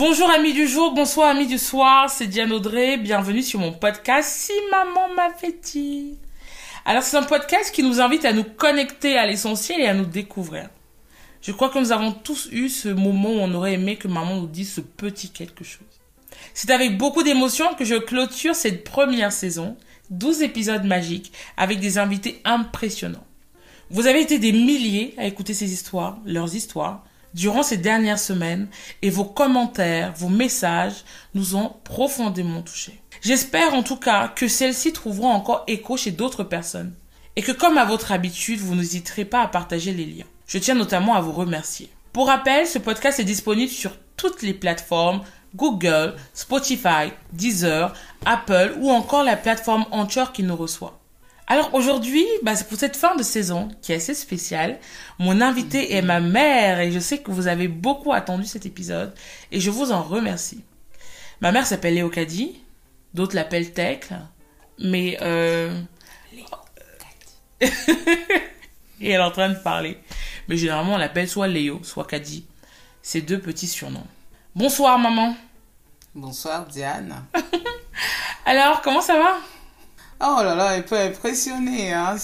Bonjour amis du jour, bonsoir amis du soir, c'est Diane Audrey, bienvenue sur mon podcast Si maman m'avait dit. Alors c'est un podcast qui nous invite à nous connecter à l'essentiel et à nous découvrir. Je crois que nous avons tous eu ce moment où on aurait aimé que maman nous dise ce petit quelque chose. C'est avec beaucoup d'émotion que je clôture cette première saison, 12 épisodes magiques, avec des invités impressionnants. Vous avez été des milliers à écouter ces histoires, leurs histoires, durant ces dernières semaines et vos commentaires, vos messages nous ont profondément touchés. J'espère en tout cas que celles-ci trouveront encore écho chez d'autres personnes et que comme à votre habitude, vous n'hésiterez pas à partager les liens. Je tiens notamment à vous remercier. Pour rappel, ce podcast est disponible sur toutes les plateformes Google, Spotify, Deezer, Apple ou encore la plateforme Anchor qui nous reçoit. Alors aujourd'hui, bah, c'est pour cette fin de saison qui est assez spéciale. Mon invité est ma mère et je sais que vous avez beaucoup attendu cet épisode et je vous en remercie. Ma mère s'appelle Léocadie, d'autres l'appellent Tecle, mais euh... et elle est en train de parler. Mais généralement on l'appelle soit Léo, soit Kadi. Ces deux petits surnoms. Bonsoir maman. Bonsoir Diane. Alors, comment ça va? Oh là là, elle peut impressionner. Hein.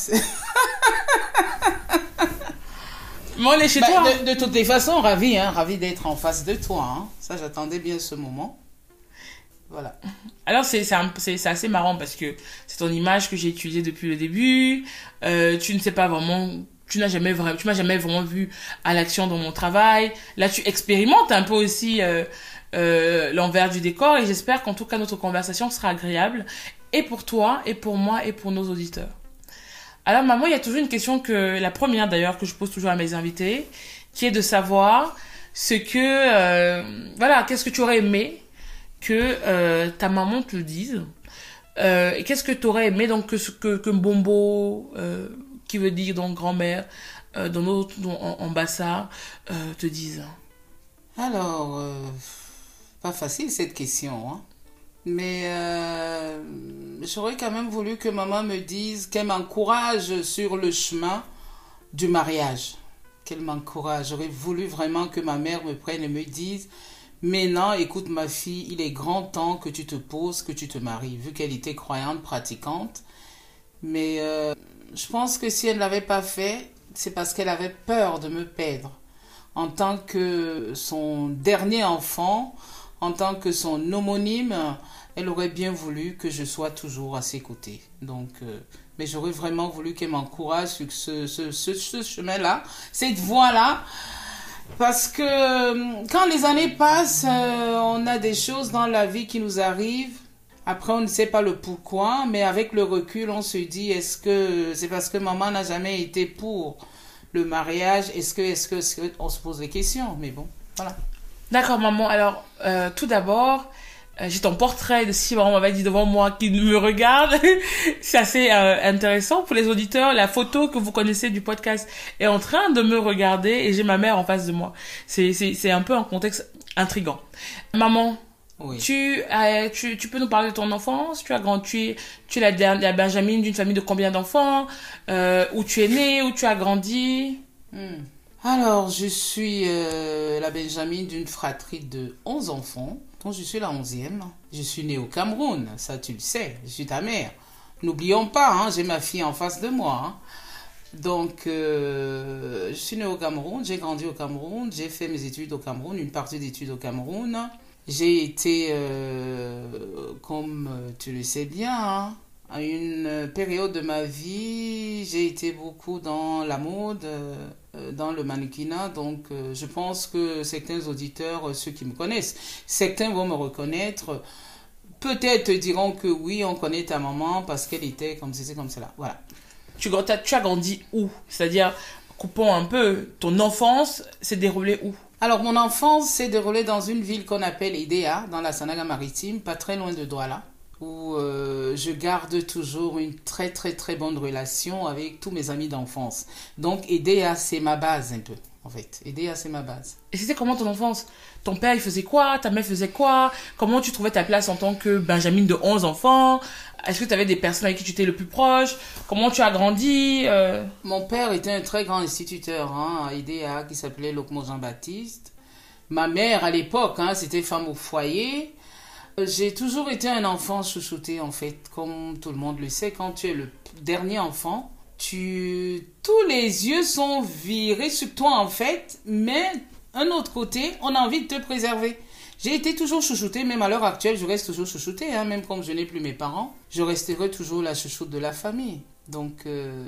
Mais on est chez Bah, toi. de, de toutes les façons, ravi, hein, ravi d'être en face de toi. Hein. Ça, j'attendais bien ce moment. Voilà. Alors c'est assez marrant parce que c'est ton image que j'ai utilisée depuis le début. Euh, tu ne sais pas vraiment, tu n'as jamais vraiment, tu m'as jamais vraiment vu à l'action dans mon travail. Là tu expérimentes un peu aussi euh, euh, l'envers du décor et j'espère qu'en tout cas notre conversation sera agréable et pour toi et pour moi et pour nos auditeurs. Alors maman, il y a toujours une question que la première d'ailleurs que je pose toujours à mes invités, qui est de savoir ce que euh, voilà, qu'est-ce que tu aurais aimé que euh, ta maman te dise. Euh, qu'est-ce que tu aurais aimé donc que, que, que Mbombo, euh, qui veut dire donc grand-mère, dans notre dans- en, en te dise Alors, pas facile cette question. Hein. Mais euh, j'aurais quand même voulu que maman me dise, qu'elle m'encourage sur le chemin du mariage. Qu'elle m'encourage. J'aurais voulu vraiment que ma mère me prenne et me dise, maintenant, écoute ma fille, il est grand temps que tu te poses, que tu te maries, vu qu'elle était croyante, pratiquante. Mais euh, je pense que si elle ne l'avait pas fait, c'est parce qu'elle avait peur de me perdre. En tant que son dernier enfant, en tant que son homonyme, elle aurait bien voulu que je sois toujours à ses côtés. Donc, euh, mais j'aurais vraiment voulu qu'elle m'encourage sur ce, chemin-là, cette voie-là. Parce que euh, quand les années passent, euh, on a des choses dans la vie qui nous arrivent. Après, on ne sait pas le pourquoi, mais avec le recul, on se dit, est-ce que c'est parce que maman n'a jamais été pour le mariage? Est-ce que, est-ce que, est-ce que, on se pose des questions Mais bon, voilà. D'accord maman, alors euh, tout d'abord, euh, j'ai ton portrait de si maman m'avait dit devant moi qui me regarde. c'est assez euh, intéressant pour les auditeurs. La photo que vous connaissez du podcast est en train de me regarder et j'ai ma mère en face de moi. C'est c'est c'est un peu un contexte intrigant. Maman, Oui. Tu, as- tu, tu peux nous parler de ton enfance? Tu as grand, tu, es- tu es la, dernière- la Benjamine d'une famille de combien d'enfants? Euh, Où tu es née? Où tu as grandi? Hmm. Alors, je suis euh, la Benjamine d'une fratrie de 11 enfants, dont je suis la 11e. Je suis née au Cameroun, ça tu le sais, je suis ta mère. N'oublions pas, hein, j'ai ma fille en face de moi. hein. Donc, euh, je suis née au Cameroun, j'ai grandi au Cameroun, j'ai fait mes études au Cameroun, une partie d'études au Cameroun. J'ai été, euh, comme tu le sais bien, hein, à une période de ma vie, j'ai été beaucoup dans la mode, dans le mannequinat. Donc, euh, je pense que certains auditeurs, euh, ceux qui me connaissent, certains vont me reconnaître. Peut-être diront que oui, on connaît ta maman parce qu'elle était comme ceci, comme cela. Voilà. tu, tu as grandi où? C'est-à-dire, coupons un peu, ton enfance s'est déroulée où? Alors, mon enfance s'est déroulée dans une ville qu'on appelle Idéa, dans la Sanaga maritime, pas très loin de Douala, où euh, je garde toujours une très très très bonne relation avec tous mes amis d'enfance. Donc EDEA, c'est ma base un peu, en fait. EDEA, c'est ma base. Et c'était comment ton enfance? Ton père, il faisait quoi? Ta mère faisait quoi? Comment tu trouvais ta place en tant que Benjamin de 11 enfants? Est-ce que tu avais des personnes avec qui tu étais le plus proche? Comment tu as grandi euh? Mon père était un très grand instituteur hein, à EDEA qui s'appelait Locmo Jean-Baptiste. Ma mère, à l'époque, hein, c'était femme au foyer. J'ai toujours été un enfant chouchouté, en fait, comme tout le monde le sait. Quand tu es le dernier enfant, tu... tous les yeux sont virés sur toi, en fait, mais un autre côté, on a envie de te préserver. J'ai été toujours chouchouté, même à l'heure actuelle, je reste toujours chouchouté, hein, même comme je n'ai plus mes parents, je resterai toujours la chouchoute de la famille. Donc, euh,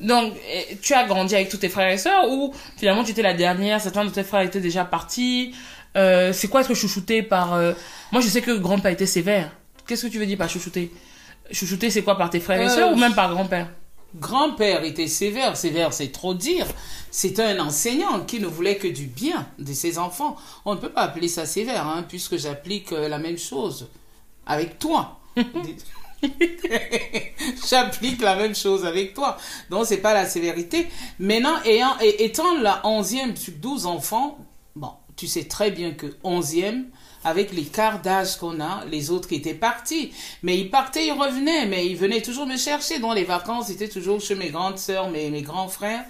Donc, tu as grandi avec tous tes frères et sœurs ou finalement tu étais la dernière, certains de tes frères étaient déjà partis Euh, C'est quoi être chouchouté par... euh, Moi, je sais que grand-père était sévère. Qu'est-ce que tu veux dire par chouchouté? Chouchouté, c'est quoi par tes frères et Euh, sœurs ou même par grand-père? Grand-père était sévère, sévère c'est trop dire. C'était un enseignant qui ne voulait que du bien de ses enfants. On ne peut pas appeler ça sévère, hein, puisque j'applique la même chose avec toi. J'applique la même chose avec toi. Donc, c'est pas la sévérité. Maintenant, ayant, et- étant la onzième sur 12 enfants, tu sais très bien que onzième, avec l'écart d'âge qu'on a, les autres qui étaient partis. Mais ils partaient, ils revenaient, mais ils venaient toujours me chercher. Donc, les vacances, c'était toujours chez mes grandes sœurs, mes, mes grands frères.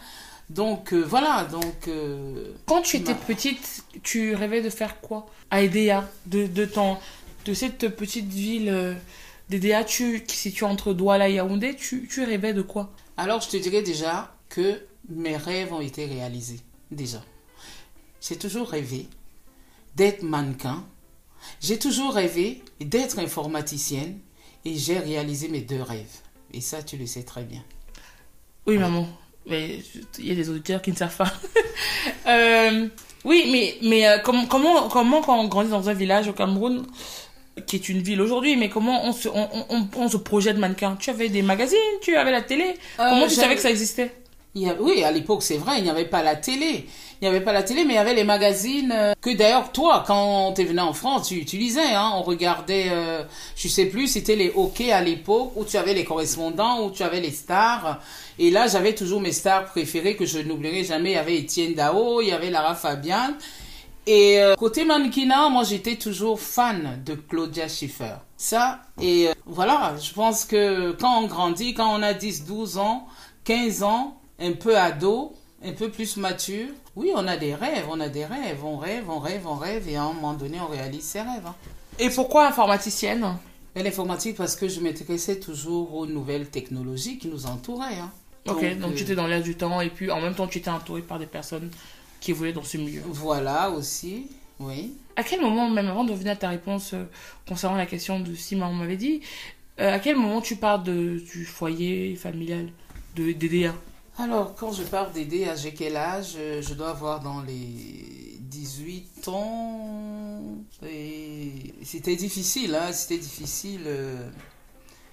Donc, euh, voilà, donc... euh, Quand tu étais Ma- petite, tu rêvais de faire quoi? À Edea, de, de, ton, de cette petite ville euh, d'Edea, tu, qui se situe entre Douala et Yaoundé, tu, tu rêvais de quoi? Alors, je te dirais déjà que mes rêves ont été réalisés. Déjà. J'ai toujours rêvé d'être mannequin. J'ai toujours rêvé d'être informaticienne. Et j'ai réalisé mes deux rêves. Et ça, tu le sais très bien. Oui, maman. Mais il y a des auditeurs qui ne savent pas. Euh, oui, mais, mais euh, comment, comment, comment, quand on grandit dans un village au Cameroun, qui est une ville aujourd'hui, mais comment on se, on, on, on se projette mannequin? Tu avais des magazines, tu avais la télé. comment tu savais que ça existait? Il y a- oui, à l'époque, c'est vrai, il n'y avait pas la télé. Il n'y avait pas la télé, mais il y avait les magazines euh, que d'ailleurs, toi, quand tu venais en France, tu utilisais. Hein, on regardait, euh, je sais plus, c'était les hockey à l'époque, où tu avais les correspondants, où tu avais les stars. Et là, j'avais toujours mes stars préférées que je n'oublierai jamais. Il y avait Étienne Dao, il y avait Lara Fabian. Et euh, côté mannequinat, moi j'étais toujours fan de Claudia Schiffer. Ça, et euh, voilà, je pense que quand on grandit, quand on a 10, 12 ans, 15 ans, un peu ado, un peu plus mature, oui, on a des rêves, on a des rêves, on rêve, on rêve, on rêve, et à un moment donné, on réalise ses rêves. hein. Et pourquoi informaticienne? L'informatique, parce que je m'intéressais toujours aux nouvelles technologies qui nous entouraient. hein. Ok, donc, euh, tu étais dans l'air du temps et puis en même temps tu étais entouré par des personnes qui évoluaient dans ce milieu. Voilà aussi, oui. À quel moment, même avant de revenir à ta réponse euh, concernant la question de si maman m'avait dit, euh, à quel moment tu parles de, du foyer familial de DDA Alors, quand je parle d'aider, à j'ai quel âge? Euh, Je dois avoir dans les 18 ans. Et c'était difficile, hein, c'était difficile. euh,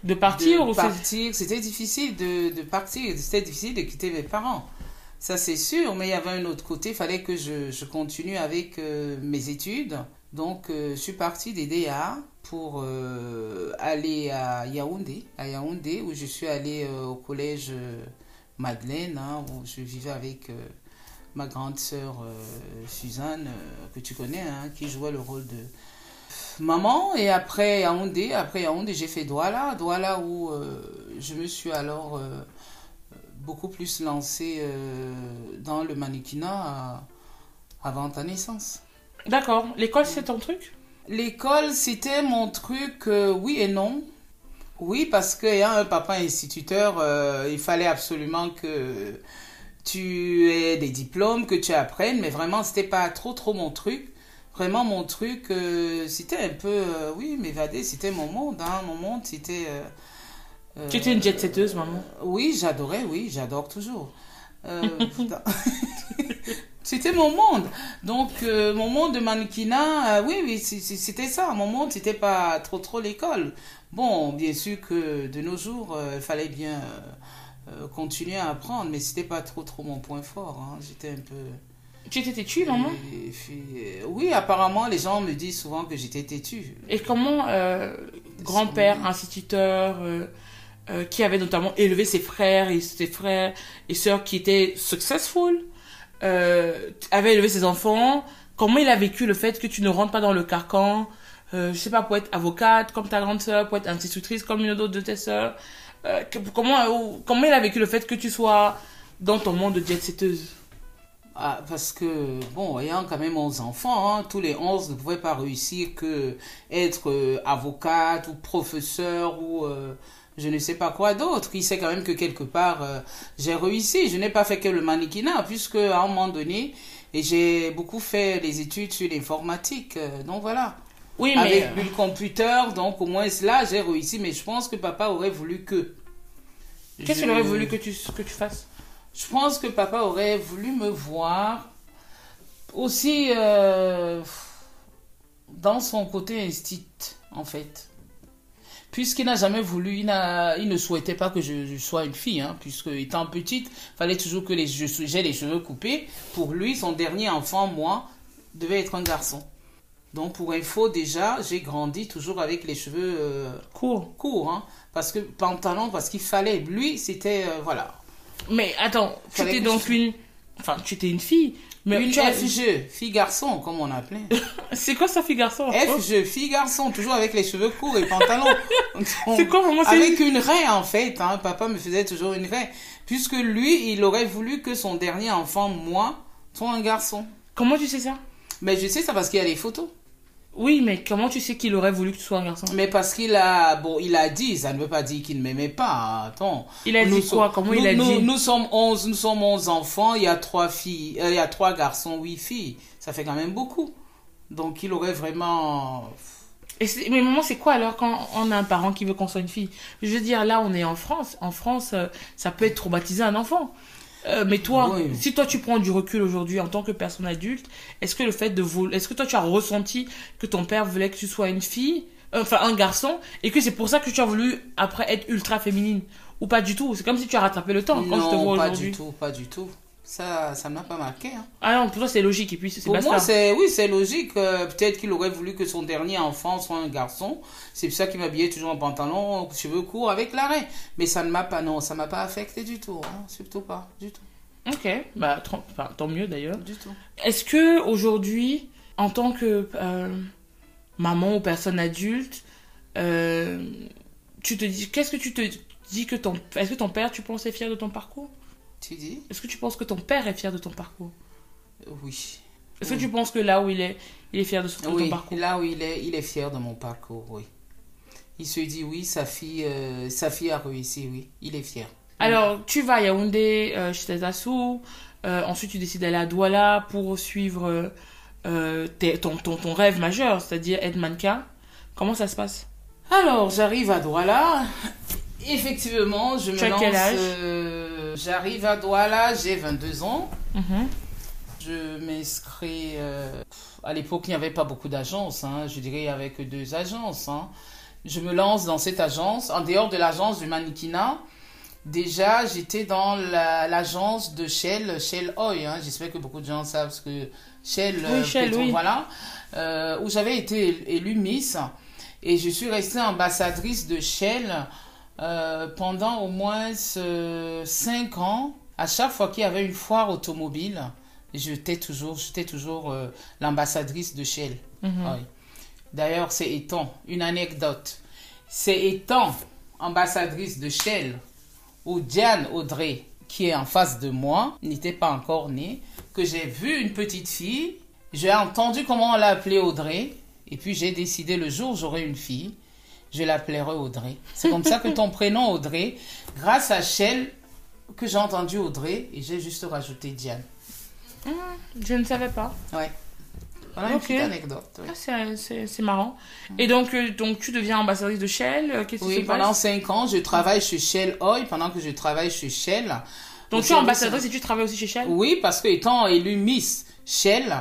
De partir de ou partir. C'était difficile de, de partir, c'était difficile de quitter mes parents. Ça, c'est sûr, mais il y avait un autre côté, il fallait que je, je continue avec euh, mes études. Donc, euh, je suis partie des DA pour euh, aller à Yaoundé, à Yaoundé, où je suis allée euh, au collège Madeleine, hein, où je vivais avec euh, ma grande sœur euh, Suzanne, euh, que tu connais, hein, qui jouait le rôle de maman. Et après Yaoundé, après Yaoundé, j'ai fait Douala, Douala où je me suis alors beaucoup plus lancée dans le mannequinat avant ta naissance. D'accord. L'école, c'est ton truc? L'école, c'était mon truc, oui et non. Oui, parce qu'ayant un papa instituteur, euh, il fallait absolument que tu aies des diplômes, que tu apprennes, mais vraiment, c'était pas trop, trop mon truc. Vraiment, mon truc, euh, c'était un peu, euh, oui, m'évader, c'était mon monde, hein. Mon monde, c'était... Tu étais une jet setteuse, maman. oui, j'adorais, oui, j'adore toujours. C'était mon monde. Donc, euh, mon monde de mannequinat, euh, oui, oui, c'était ça. Mon monde, c'était pas trop, trop l'école. Bon, bien sûr que de nos jours, euh, il fallait bien euh, euh, continuer à apprendre, mais c'était pas trop, trop mon point fort. hein. J'étais un peu. Tu étais têtue, maman? Et oui, apparemment, les gens me disent souvent que j'étais têtue. Et comment, euh, grand-père instituteur euh, euh, qui avait notamment élevé ses frères et ses frères et sœurs qui étaient successful, avait élevé ses enfants. Comment il a vécu le fait que tu ne rentres pas dans le carcan, euh, je sais pas, pour être avocate comme ta grande sœur, pour être institutrice comme une autre de tes sœurs. Euh, comment, euh, comment il a vécu le fait que tu sois dans ton monde de jet-setteuse Ah, parce que, bon, ayant quand même 11 enfants, hein, tous les 11 ne pouvaient pas réussir que être euh, avocate ou professeur ou je ne sais pas quoi d'autre. Il sait quand même que quelque part, j'ai réussi. Je n'ai pas fait que le mannequinat, puisque à un moment donné, j'ai beaucoup fait des études sur l'informatique. donc voilà. Oui, mais... Avec euh, le computer, donc au moins là, j'ai réussi. Mais je pense que papa aurait voulu que. Qu'est-ce qu'il aurait voulu que tu, que tu fasses? Je pense que papa aurait voulu me voir aussi euh, dans son côté instinct, en fait. Puisqu'il n'a jamais voulu, il, il ne souhaitait pas que je, je sois une fille, hein, puisque étant petite, fallait toujours que j'ai les cheveux coupés. Pour lui, son dernier enfant, moi, devait être un garçon. Donc pour info, déjà, j'ai grandi toujours avec les cheveux euh, Cours. courts, hein, parce que pantalon, parce qu'il fallait. Lui, c'était euh, voilà, Mais attends, tu étais donc je- une... Enfin, tu étais une fille. Mais une tu as- FG, fille-garçon, comme on appelait. C'est quoi ça, fille garçon FG, fille-garçon, toujours avec les cheveux courts et pantalon. C'est quoi, vraiment, Avec une raie, en fait. Hein. Papa me faisait toujours une raie. Puisque lui, il aurait voulu que son dernier enfant, moi, soit un garçon. Comment tu sais ça? Mais je sais ça parce qu'il y a les photos. Oui, mais comment tu sais qu'il aurait voulu que tu sois un garçon? Mais parce qu'il a, bon, il a dit, ça ne veut pas dire qu'il ne m'aimait pas. Attends. Il a Nous dit quoi Comment nous, il a nous, dit? Nous sommes 11, nous sommes 11 enfants, il y a trois filles, euh, il y a trois garçons, huit filles. Ça fait quand même beaucoup. Donc il aurait vraiment. Et mais maman, c'est quoi alors quand on a un parent qui veut qu'on soit une fille? Je veux dire, là, on est en France. En France, euh, ça peut être traumatiser un enfant. Euh, mais toi, Oui. si toi tu prends du recul aujourd'hui en tant que personne adulte, est-ce que le fait de vouloir, est-ce que toi tu as ressenti que ton père voulait que tu sois une fille, euh, enfin un garçon, et que c'est pour ça que tu as voulu après être ultra féminine? Ou pas du tout? C'est comme si tu as rattrapé le temps quand je te vois Non, pas aujourd'hui. du tout, pas du tout. Ça, ça ne m'a pas marqué. hein. Ah non, pour toi c'est logique et puis c'est Pour moi, c'est oui, c'est logique. euh, Peut-être qu'il aurait voulu que son dernier enfant soit un garçon. C'est pour ça qu'il m'habillait toujours en pantalon, cheveux courts, avec l'arrêt. Mais ça ne m'a pas, non, ça m'a pas affecté du tout. hein. Surtout pas, du tout, Ok, bah enfin, tant mieux d'ailleurs. du tout. Est-ce que aujourd'hui, en tant que euh, maman ou personne adulte, euh, tu te dis, qu'est-ce que tu te dis que ton, est-ce que ton père, tu penses est fier de ton parcours? Tu dis Est-ce que tu penses que ton père est fier de ton parcours? Oui. Est-ce que tu penses que là où il est, il est fier de, son- de Oui, ton parcours? là où il est, il est fier de mon parcours, oui. Il se dit oui, sa fille, euh, sa fille a réussi, oui. Il est fier. Alors, tu vas à Yaoundé, euh, chez tes assos, euh, ensuite tu décides d'aller à Douala pour suivre tes- ton, ton, ton rêve majeur, c'est-à-dire être mannequin. Comment ça se passe? Alors, j'arrive à Douala. Effectivement, je me lance. quel âge euh, j'arrive à Douala, j'ai 22 ans. Mhm. Je m'inscris. euh, à l'époque, il n'y avait pas beaucoup d'agences. hein. Je dirais avec deux agences. hein. Je me lance dans cette agence. En dehors de l'agence du mannequinat, déjà, j'étais dans la- l'agence de Shell, Shell Oil. hein. J'espère que beaucoup de gens savent ce que Shell, Oui, Shell, oui. voilà. Euh, où j'avais été élue Miss. Et je suis restée ambassadrice de Shell euh, pendant au moins 5 ans. À chaque fois qu'il y avait une foire automobile, j'étais toujours, j'étais toujours euh, l'ambassadrice de Shell. Mhm. Oui. D'ailleurs, c'est étant une anecdote. C'est étant ambassadrice de Shell où Diane Audrey, qui est en face de moi, n'était pas encore née, que j'ai vu une petite fille. J'ai entendu comment on l'appelait Audrey. Et puis j'ai décidé le jour où j'aurai une fille, je l'appellerai Audrey. C'est comme ça que ton prénom Audrey, grâce à Shell, que j'ai entendu Audrey, et j'ai juste rajouté Diane. Je ne savais pas. Ouais. Voilà une Ok. petite anecdote. oui. Ah, c'est- marrant. Et donc, euh, donc, tu deviens ambassadrice de Shell. euh, Qu'est-ce qui Oui, se pendant passe? 5 ans, je travaille chez Shell Oil. Pendant que je travaille chez Shell. Donc, tu es ambassadrice et tu travailles aussi chez Shell? Oui, parce que étant élue Miss Shell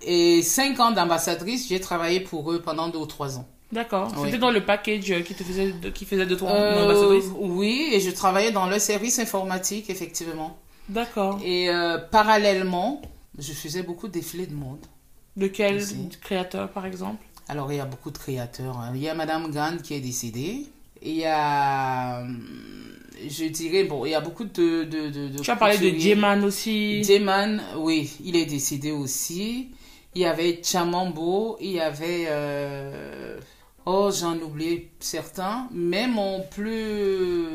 et 5 ans d'ambassadrice, j'ai travaillé pour eux pendant 2 ou 3 ans. D'accord. Oui. C'était dans le package euh, qui te faisait de, qui faisait de toi Euh, ambassadrice? oui, et je travaillais dans le service informatique, effectivement. D'accord. Et euh, parallèlement, je faisais beaucoup de défilés de mode. De quel Aussi. créateur, par exemple? Alors, il y a beaucoup de créateurs. hein. Il y a Madame Gann qui est décédée. Il y a, hum, je dirais, bon, il y a beaucoup de... de, de, de Tu as parlé de. Dieman aussi. Dieman, oui, il est décédé aussi. Il y avait Chamambo, il y avait... euh, Oh, j'en oublie certains. Mais mon plus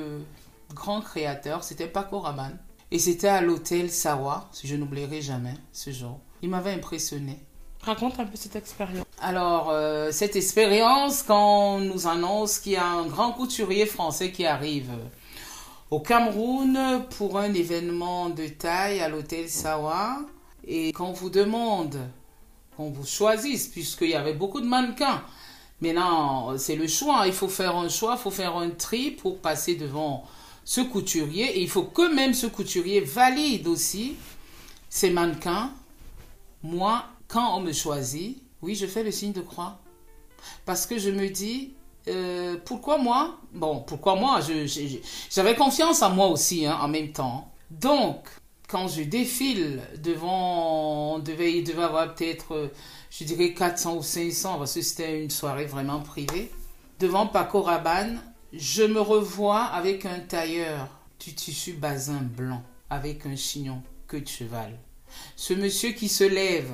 grand créateur, c'était Paco Rabanne. Et c'était à l'hôtel Sawa, je n'oublierai jamais ce jour. Il m'avait impressionné. Raconte un peu cette expérience. Alors, euh, cette expérience, quand on nous annonce qu'il y a un grand couturier français qui arrive au Cameroun pour un événement de taille à l'hôtel Sawa, et qu'on vous demande, qu'on vous choisisse, puisqu'il y avait beaucoup de mannequins. Maintenant, c'est le choix. Il faut faire un choix, il faut faire un tri pour passer devant ce couturier. Et il faut que même ce couturier valide aussi ces mannequins. Moi, quand on me choisit, oui, je fais le signe de croix. Parce que je me dis, euh, pourquoi moi? Bon, pourquoi moi? J'avais confiance en moi aussi, hein, en même temps. Donc, quand je défile devant, on devait, il devait avoir peut-être, euh, je dirais 400 ou 500, parce que c'était une soirée vraiment privée, devant Paco Rabanne, je me revois avec un tailleur du tissu basin blanc, avec un chignon queue de cheval. Ce monsieur qui se lève,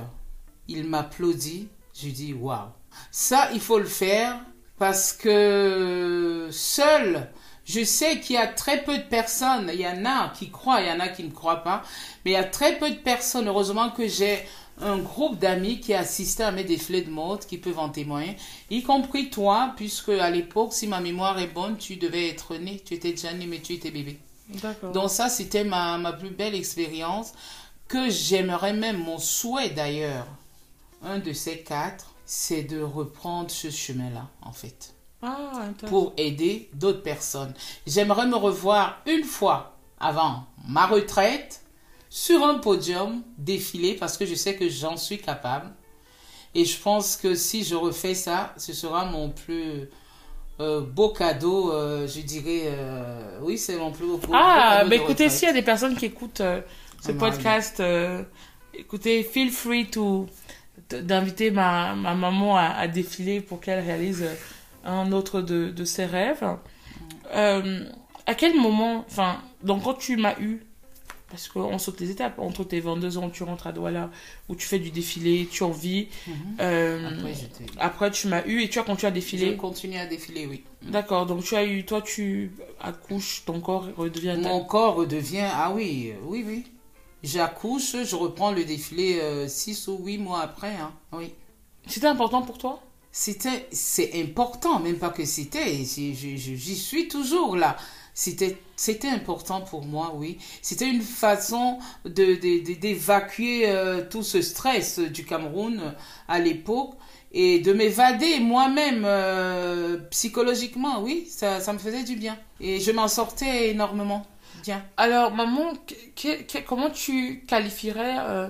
il m'applaudit, je dis waouh. Ça, il faut le faire parce que seul, je sais qu'il y a très peu de personnes, il y en a qui croient, il y en a qui ne croient pas, mais il y a très peu de personnes, heureusement que j'ai un groupe d'amis qui assistent à mes défilés de mode, qui peuvent en témoigner, y compris toi, puisque à l'époque, si ma mémoire est bonne, tu devais être né, tu étais déjà né, mais tu étais bébé. D'accord. Donc ça, c'était ma, ma plus belle expérience que j'aimerais même, mon souhait d'ailleurs, un de ces quatre, c'est de reprendre ce chemin-là, en fait, Ah, pour aider d'autres personnes. J'aimerais me revoir une fois avant ma retraite sur un podium défiler parce que je sais que j'en suis capable. Et je pense que si je refais ça, ce sera mon plus euh, beau cadeau, euh, je dirais. euh, oui, c'est mon plus beau, beau Ah, cadeau bah de écoutez, s'il y a des personnes qui écoutent ce Ah, podcast, écoutez, feel free to d'inviter ma, ma maman à, à défiler pour qu'elle réalise un autre de, de ses rêves. Euh, à quel moment, enfin, donc quand tu m'as eu, parce qu'on saute les étapes, entre tes 22 ans, tu rentres à Douala, où tu fais du défilé, tu en vis. Mhm. euh, Après, tu m'as eu et tu as continué à Je défiler. continue à défiler, oui. D'accord, donc tu as eu, toi, tu accouches, ton corps redevient ta- Mon corps redevient. Ah oui, euh, oui, oui. J'accouche, je reprends le défilé 6 ou 8 mois après. Hein. Oui. C'était important pour toi? C'était, c'est important, même pas que c'était. J'y suis toujours là. C'était, c'était important pour moi, oui. C'était une façon de, d'évacuer euh, tout ce stress du Cameroun euh, à l'époque et de m'évader moi-même euh, psychologiquement, oui, ça, ça me faisait du bien. Et je m'en sortais énormément bien. Alors, maman, que- que- que- comment tu qualifierais euh,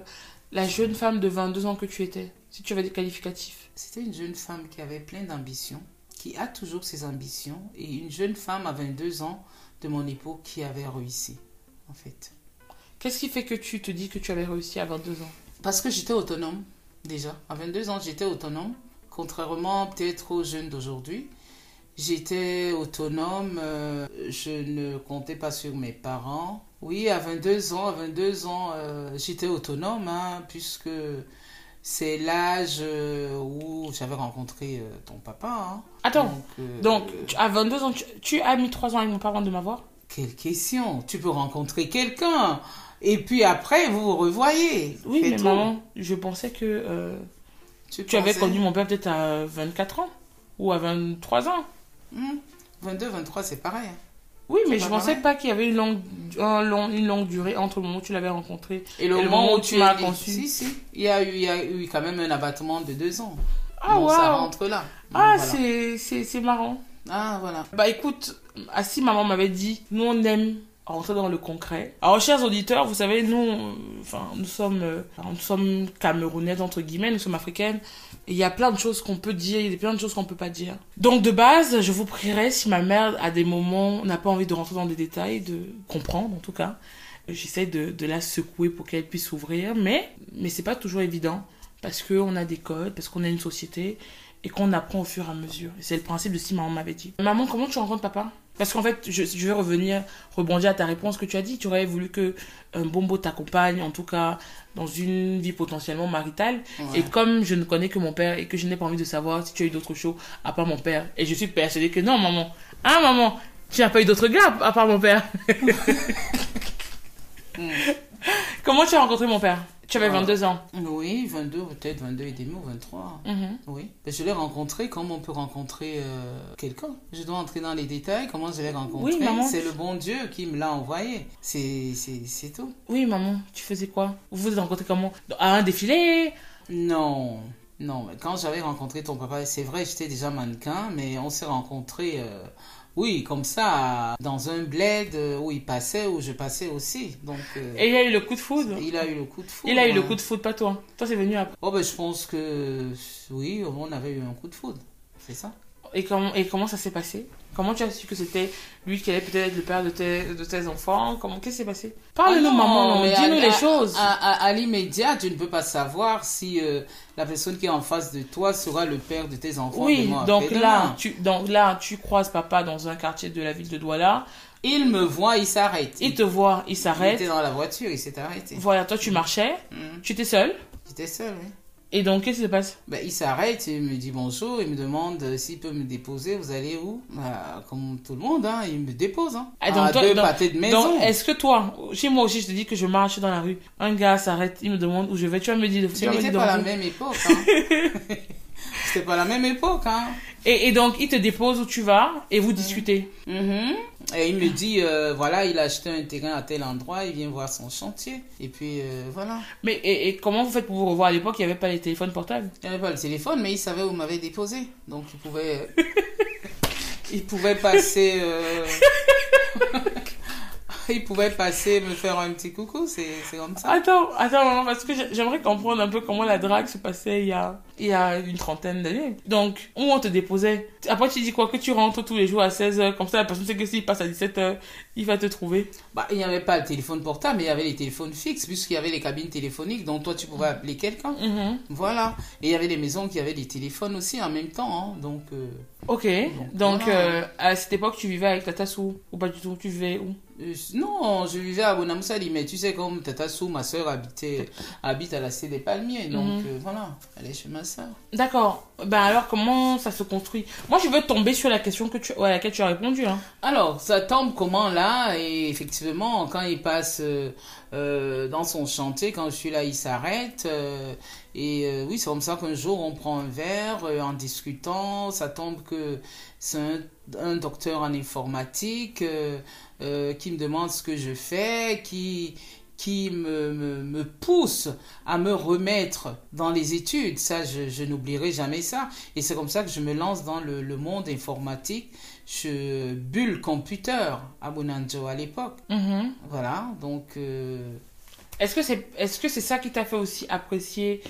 la jeune femme de 22 ans que tu étais Si tu avais des qualificatifs? C'était une jeune femme qui avait plein d'ambitions, qui a toujours ses ambitions, et une jeune femme à 22 ans de mon époque qui avait réussi, en fait. Qu'est-ce qui fait que tu te dis que tu avais réussi à 22 ans? Parce que j'étais autonome, déjà. À 22 ans, j'étais autonome, contrairement peut-être aux jeunes d'aujourd'hui. J'étais autonome, euh, je ne comptais pas sur mes parents. Oui, à 22 ans, à 22 ans, euh, j'étais autonome, hein, puisque c'est l'âge euh, où j'avais rencontré euh, ton papa. hein. Attends, Donc, euh, donc à 22 ans, tu, tu as mis 3 ans avec mon père avant de m'avoir? Quelle question Tu peux rencontrer quelqu'un et puis après vous vous revoyez. Oui, mais tout. maman, je pensais que euh, Tu, tu avais connu mon père peut-être à 24 ans ou à 23 ans. Hmm, 22, 23, c'est pareil. hein. Oui, mais je pensais pas qu'il y avait une longue, un long- une longue durée entre le moment où tu l'avais rencontré Et le, Et moment où tu né- conçu. Si, si. Il y, a eu, il y a eu quand même un abattement de deux ans. Ah, Donc, ça waouh rentre là. Ah, Voilà. c'est- marrant. Ah, voilà. Bah écoute, Assis, maman m'avait dit, nous on aime rentrer dans le concret. Alors chers auditeurs, vous savez, nous, euh, enfin, nous sommes, euh, nous sommes camerounaises entre guillemets, nous sommes africaines. Il y a plein de choses qu'on peut dire, il y a plein de choses qu'on peut pas dire. Donc de base, je vous prierai si ma mère à des moments n'a pas envie de rentrer dans des détails, de comprendre en tout cas. J'essaie de, de la secouer pour qu'elle puisse s'ouvrir, mais mais c'est pas toujours évident parce qu'on a des codes, parce qu'on a une société et qu'on apprend au fur et à mesure. Et c'est le principe de si maman m'avait dit. Maman, comment tu rencontres papa? Parce qu'en fait, je, je, vais revenir, rebondir à ta réponse que tu as dit. Tu aurais voulu que un Bombo t'accompagne, en tout cas dans une vie potentiellement maritale. Ouais. Et comme je ne connais que mon père et que je n'ai pas envie de savoir si tu as eu d'autres choses à part mon père, et je suis persuadée que non, maman, ah maman, tu n'as pas eu d'autres gars à part mon père. Comment tu as rencontré mon père? Tu avais Ah. 22 ans. Oui, 22, peut-être 22 et demi ou 23. Mhm. Oui. Ben, je l'ai rencontré comme on peut rencontrer euh, quelqu'un. Je dois entrer dans les détails. Comment je l'ai rencontré Oui, maman. C'est le bon Dieu qui me l'a envoyé. C'est tout. Oui, maman, tu faisais quoi? Vous vous êtes rencontrés comment? À un défilé? Non. Non, mais quand j'avais rencontré ton papa, c'est vrai, j'étais déjà mannequin, mais on s'est rencontrés, euh, oui, comme ça, dans un bled où il passait, où je passais aussi. Donc, euh, Et il a eu le coup de foudre il a eu le coup de foudre. Il a eu le hein. coup de foudre, pas toi. Toi, c'est venu après. Oh, ben, je pense que, oui, on avait eu un coup de foudre. C'est ça. Et comment, et comment ça s'est passé? Comment tu as su que c'était lui qui allait peut-être être le père de tes, de tes enfants? Comment Qu'est-ce qui s'est passé? Parle-nous, Ah maman, dis-nous les choses. À, à- à l'immédiat, tu ne peux pas savoir si euh, la personne qui est en face de toi sera le père de tes enfants. oui, donc là, tu, donc là, tu croises papa dans un quartier de la ville de Douala. Il me voit, il s'arrête. Il te voit, il Il s'arrête. était dans la voiture, il s'est arrêté. Voilà, toi, tu marchais. Mhm. Tu étais seule. J'étais seul, oui. Et donc, qu'est-ce qui se passe? Ben, il s'arrête, il me dit bonjour, il me demande euh, s'il peut me déposer, vous allez où? Bah, Comme tout le monde, hein, il me dépose. Hein, Ah, donc à toi- deux donc- pâtés de maison. Est-ce que toi, chez moi aussi, je te dis que je marche dans la rue, un gars s'arrête, il me demande où je vais, tu vas me dire, tu me n'était dire pas la même époque. Hein. C'était pas la même époque. Hein. Et, et donc, il te dépose où tu vas et vous discutez. Mhm. Et il me dit, euh, voilà, il a acheté un terrain à tel endroit, il vient voir son chantier. Et puis, euh, voilà. Mais et, et comment vous faites pour vous revoir? À l'époque Il n'y avait pas les téléphones portables. Il n'y avait pas le téléphone, mais il savait où il m'avait déposé. Donc, il pouvait... il pouvait passer... euh, il pouvait passer, me faire un petit coucou, c'est comme ça. Attends, attends, maman, parce que j'ai- j'aimerais comprendre un peu comment la drague se passait il y a, il y a une trentaine d'années. Donc, où on te déposait? Après, tu dis quoi? Que tu rentres tous les jours à 16h, comme ça la personne sait que s'il passe à 17h, il va te trouver. Bah, il n'y avait pas le téléphone portable, mais il y avait les téléphones fixes, puisqu'il y avait les cabines téléphoniques, donc toi, tu pouvais appeler quelqu'un. Mhm. Voilà. Et il y avait des maisons qui avaient des téléphones aussi en même temps. hein. Donc, euh, Ok, donc voilà. euh, à cette époque, tu vivais avec Tata Sou Ou pas du tout? Tu vivais où? Non, je vivais à Bonamoussali, mais tu sais, comme Tata Sou, ma soeur, habitait, habite à la Cité des Palmiers. Donc, Mhm. euh, voilà, elle est chez ma soeur. D'accord. Ben alors, comment ça se construit? Moi, je veux tomber sur la question que tu, à laquelle tu as répondu. Hein. Alors, ça tombe comment là? Et effectivement, quand il passe euh, euh, dans son chantier, quand je suis là, il s'arrête. euh, et euh, oui, c'est comme ça qu'un jour, on prend un verre euh, en discutant. Ça tombe que c'est un, un docteur en informatique euh, euh, qui me demande ce que je fais, qui qui me, me, me pousse à me remettre dans les études. Ça, je, je n'oublierai jamais ça. Et c'est comme ça que je me lance dans le, le monde informatique. Je bulle computer à Bonanjo à l'époque. Mhm. Voilà, donc... euh, Est-ce que c'est est-ce que c'est ça qui t'a fait aussi apprécier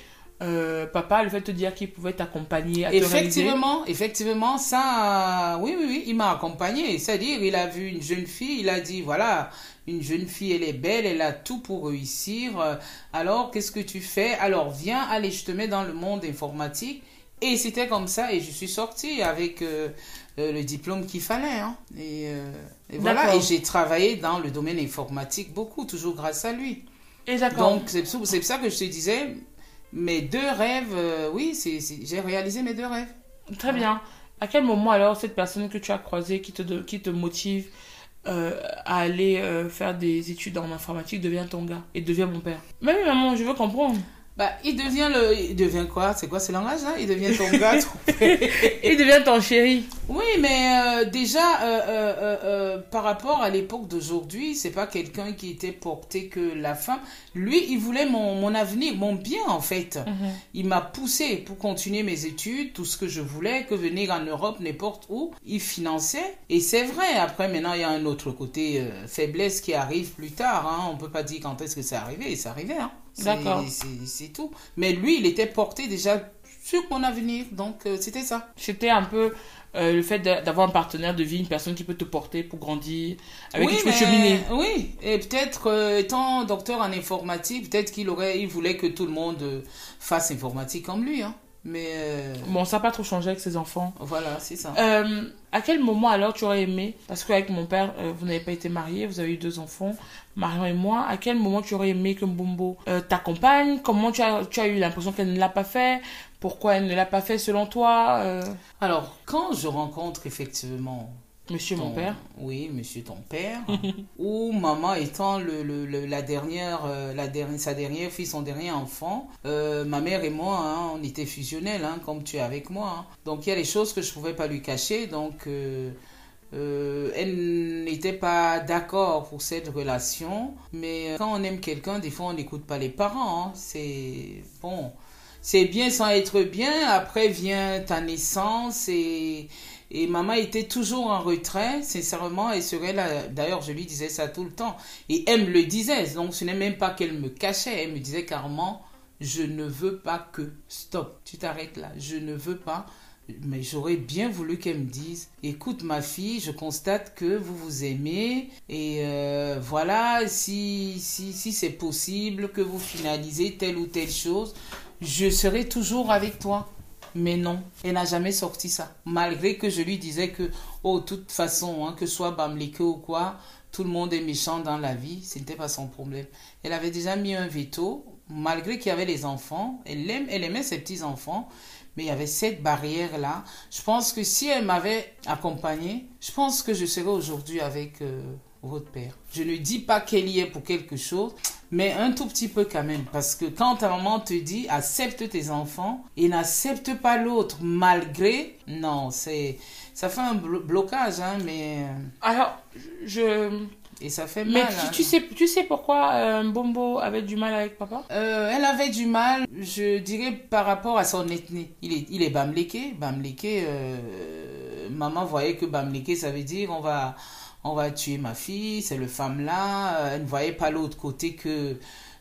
euh, papa, le fait de te dire qu'il pouvait t'accompagner à Effectivement, effectivement, ça, oui, oui, oui, il m'a accompagné. C'est-à-dire, il a vu une jeune fille, il a dit, voilà, une jeune fille, elle est belle, elle a tout pour réussir. Alors, qu'est-ce que tu fais? Alors, viens, allez, je te mets dans le monde informatique. Et c'était comme ça, et je suis sortie avec euh, euh, le diplôme qu'il fallait. Hein. Et, et voilà, et j'ai travaillé dans le domaine informatique beaucoup, toujours grâce à lui. Et d'accord. Donc, c'est pour ça que je te disais, mes deux rêves, euh, oui, j'ai réalisé mes deux rêves. Très bien. À quel moment alors cette personne que tu as croisée qui te, de- qui te motive euh, à aller euh, faire des études en informatique devient ton gars et devient mon père? Mais oui, maman, je veux comprendre. Bah, il devient le. Il devient quoi? C'est quoi ce langage-là Il devient ton gars. ton. Il devient ton chéri. oui, mais euh, déjà, euh, euh, par rapport à l'époque d'aujourd'hui, c'est pas quelqu'un qui était porté que la femme. Lui, il voulait mon, mon avenir, mon bien, en fait. Mhm. Il m'a poussé pour continuer mes études, tout ce que je voulais, que venir en Europe, n'importe où. Il finançait. Et c'est vrai, après, maintenant, il y a un autre côté faiblesse qui arrive plus tard. Hein. On peut pas dire quand est-ce que c'est arrivé. C'est arrivé. Hein. C'est- D'accord. c'est- tout. Mais lui, il était porté déjà sur mon avenir. Donc, euh, c'était ça. C'était un peu euh, le fait d'a- d'avoir un partenaire de vie, une personne qui peut te porter pour grandir, avec oui, qui tu peux mais- cheminer. Oui, et peut-être, euh, étant docteur en informatique, peut-être qu'il aurait, il voulait que tout le monde fasse informatique comme lui. Hein. Mais euh, Bon, ça n'a pas trop changé avec ses enfants. voilà, c'est ça. Euh, à quel moment alors tu aurais aimé, parce qu'avec mon père, euh, vous n'avez pas été mariés, vous avez eu deux enfants, Marion et moi, à quel moment tu aurais aimé que Mbombo t'accompagne? Comment tu as, tu as eu l'impression qu'elle ne l'a pas fait? Pourquoi elle ne l'a pas fait selon toi Alors, quand je rencontre effectivement Monsieur mon père Oui, monsieur ton père. ou maman étant le, le- le- la dernière, euh, la dernière, sa dernière fille, son dernier enfant. euh, ma mère et moi, hein, on était fusionnels, hein, comme tu es avec moi. hein. Donc il y a des choses que je pouvais pas lui cacher. Donc euh, elle n'était pas d'accord pour cette relation. Mais quand on aime quelqu'un, des fois on n'écoute pas les parents. C'est bon. C'est bien sans être bien. Après vient ta naissance et et maman était toujours en retrait, sincèrement, et serait là. D'ailleurs, je lui disais ça tout le temps. Et elle me le disait. Donc, ce n'est même pas qu'elle me cachait. Elle me disait carrément, je ne veux pas que. Stop, tu t'arrêtes là. Je ne veux pas. Mais j'aurais bien voulu qu'elle me dise, écoute ma fille, je constate que vous vous aimez et euh, voilà, si, si, si c'est possible que vous finalisez telle ou telle chose, je serai toujours avec toi. Mais non, elle n'a jamais sorti ça. Malgré que je lui disais que, oh, de toute façon, hein, que soit Bamleke ou quoi, tout le monde est méchant dans la vie, ce n'était pas son problème. Elle avait déjà mis un veto, malgré qu'il y avait les enfants. Elle, aime, elle aimait ses petits-enfants, mais il y avait cette barrière-là. Je pense que si elle m'avait accompagnée, je pense que je serais aujourd'hui avec euh, votre père. Je ne dis pas qu'elle y est pour quelque chose, mais un tout petit peu quand même. Parce que quand ta maman te dit accepte tes enfants et n'accepte pas l'autre malgré, non, c'est ça fait un blo- blocage, hein, mais euh, Alors, je... et ça fait Mais mal. tu, hein. tu sais, tu sais pourquoi euh, Mbombo avait du mal avec papa? Euh, elle avait du mal, je dirais, par rapport à son ethnie. Il est, il est Bamleke. Bamleke, euh, maman voyait que Bamleke, ça veut dire on va, on va tuer ma fille, c'est le femme-là. Euh, Elle ne voyait pas l'autre côté que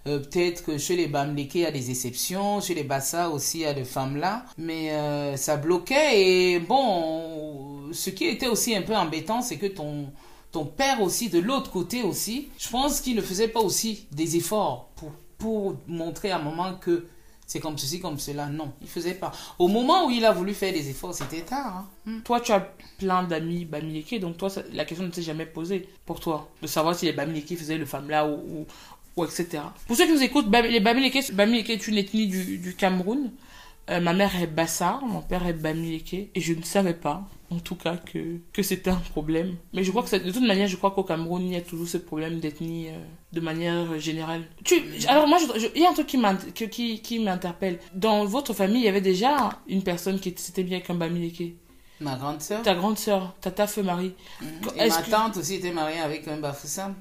euh, peut-être que chez les Bamleke, il y a des exceptions, chez les Bassa aussi, il y a des femmes-là. Mais euh, ça bloquait et bon, ce qui était aussi un peu embêtant, c'est que ton ton père aussi de l'autre côté aussi, je pense qu'il ne faisait pas aussi des efforts pour, pour montrer à maman que c'est comme ceci, comme cela. Non, il faisait pas. Au moment où il a voulu faire des efforts, c'était tard. hein. Hmm. Toi, tu as plein d'amis Bamileke, donc toi, la question ne s'est jamais posée pour toi, de savoir si les Bamileke faisaient le femme-là ou, ou, ou etc. Pour ceux qui nous écoutent, les Bamileke, Bamileke est une ethnie du, du Cameroun. Euh, ma mère est Bassa, mon père est Bamileke, et je ne savais pas, en tout cas, que, que c'était un problème. Mais je crois que ça- de toute manière, je crois qu'au Cameroun, il y a toujours ce problème d'ethnie euh, de manière générale. Tu, alors moi, je- je- il y a un truc qui m'int- que- qui, qui m'interpelle. Dans votre famille, il y avait déjà une personne qui était- s'était bien avec un Bamileke. Ma grande sœur. Ta grande sœur, Tata Feu Marie. Et Est-ce ma que- tante aussi était mariée avec un Bafoussam.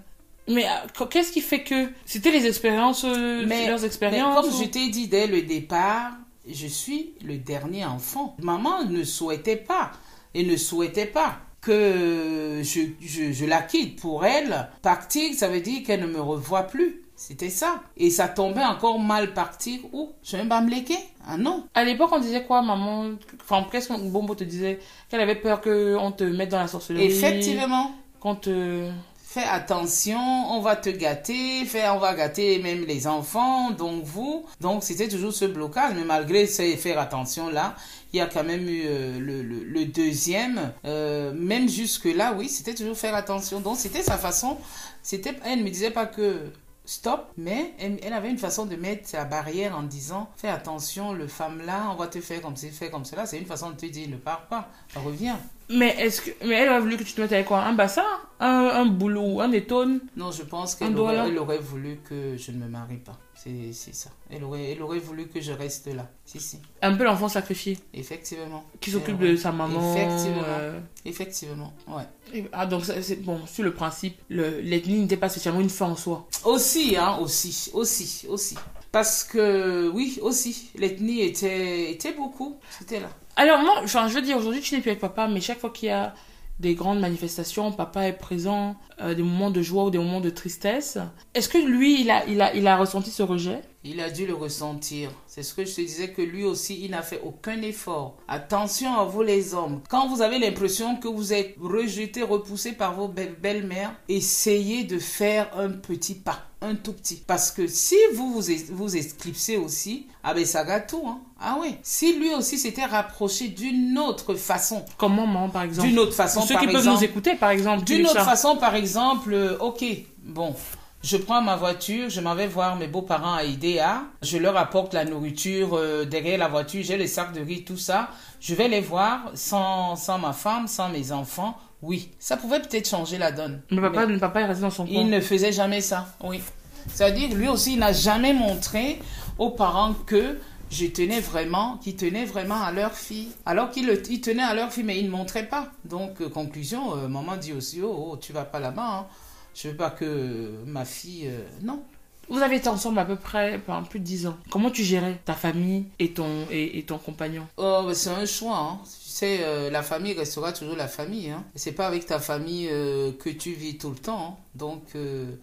Mais euh, qu- qu'est-ce qui fait que c'était les expériences, euh, Mais- leurs Mais expériences comme ou- je t'ai dit dès le départ, je suis le dernier enfant. Maman ne souhaitait pas et ne souhaitait pas que je, je, je la quitte. Pour elle, partir, ça veut dire qu'elle ne me revoit plus. C'était ça. Et ça tombait encore mal partir où? Je vais pas me léquer Ah non. À l'époque, on disait quoi, maman? Enfin, qu'est-ce que Bombo te disait Qu'elle avait peur qu'on te mette dans la sorcellerie. Effectivement. Qu'on te. Fais attention, on va te gâter, fais, on va gâter même les enfants, donc vous. Donc c'était toujours ce blocage, mais malgré ces faire attention là, il y a quand même eu euh, le, deuxième. Euh, même jusque là, oui, c'était toujours faire attention. Donc c'était sa façon. C'était, elle ne me disait pas que stop, mais elle, avait une façon de mettre sa barrière en disant fais attention, le femme là, on va te faire comme ci, fais comme cela. C'est une façon de te dire ne pars pas, reviens. Mais est-ce que. Mais elle aurait voulu que tu te mettes avec quoi Un bassin Un, un boulot Un étone? Non, je pense qu'elle aurait, voulu que je ne me marie pas. C'est ça. Elle aurait, elle aurait voulu que je reste là. Si, si. Un peu l'enfant sacrifié. Effectivement. Qui s'occupe de sa maman. Effectivement. euh, Effectivement. Ouais. et- Ah, donc c'est bon, sur le principe, le- l'ethnie n'était pas spécialement une fin en soi. Aussi, hein, aussi, aussi, aussi. Parce que, oui, aussi, l'ethnie était, était beaucoup. C'était là. Alors moi, je veux dire, aujourd'hui, tu n'es plus avec papa, mais chaque fois qu'il y a des grandes manifestations, papa est présent, euh, des moments de joie ou des moments de tristesse. Est-ce que lui, il a, il, a, il a ressenti ce rejet? Il a dû le ressentir. C'est ce que je te disais que lui aussi, il n'a fait aucun effort. Attention à vous les hommes. Quand vous avez l'impression que vous êtes rejeté, repoussé par vos belles-mères, essayez de faire un petit pas un tout petit. Parce que si vous vous, vous éclipsez aussi, ah ben ça gâte tout. Hein. Ah oui. Si lui aussi s'était rapproché d'une autre façon. Comme maman, par exemple. D'une autre façon, Ceux qui peuvent nous écouter, par exemple. D'une autre façon, par exemple, euh, ok, bon, je prends ma voiture, je m'en vais voir mes beaux-parents à IDEA, je leur apporte la nourriture euh, derrière la voiture, j'ai les sacs de riz, tout ça. Je vais les voir sans, sans ma femme, sans mes enfants. Oui, ça pouvait peut-être changer la donne. Mais papa, Mais papa est resté dans son coin. Il ne faisait jamais ça, oui. C'est-à-dire, lui aussi, il n'a jamais montré aux parents que je tenais vraiment, qu'ils tenaient vraiment à leur fille. Alors qu'ils tenaient à leur fille, mais ils ne montraient pas. Donc, euh, conclusion, euh, maman dit aussi, oh, oh, tu vas pas là-bas. Hein. Je veux pas que ma fille... Euh, non. Vous avez été ensemble à peu près pendant plus de 10 ans. Comment tu gérais ta famille et ton, et, ton compagnon? Oh, c'est un choix. Hein. Tu sais, la famille restera toujours la famille. Hein. C'est pas avec ta famille que tu vis tout le temps. Hein. Donc,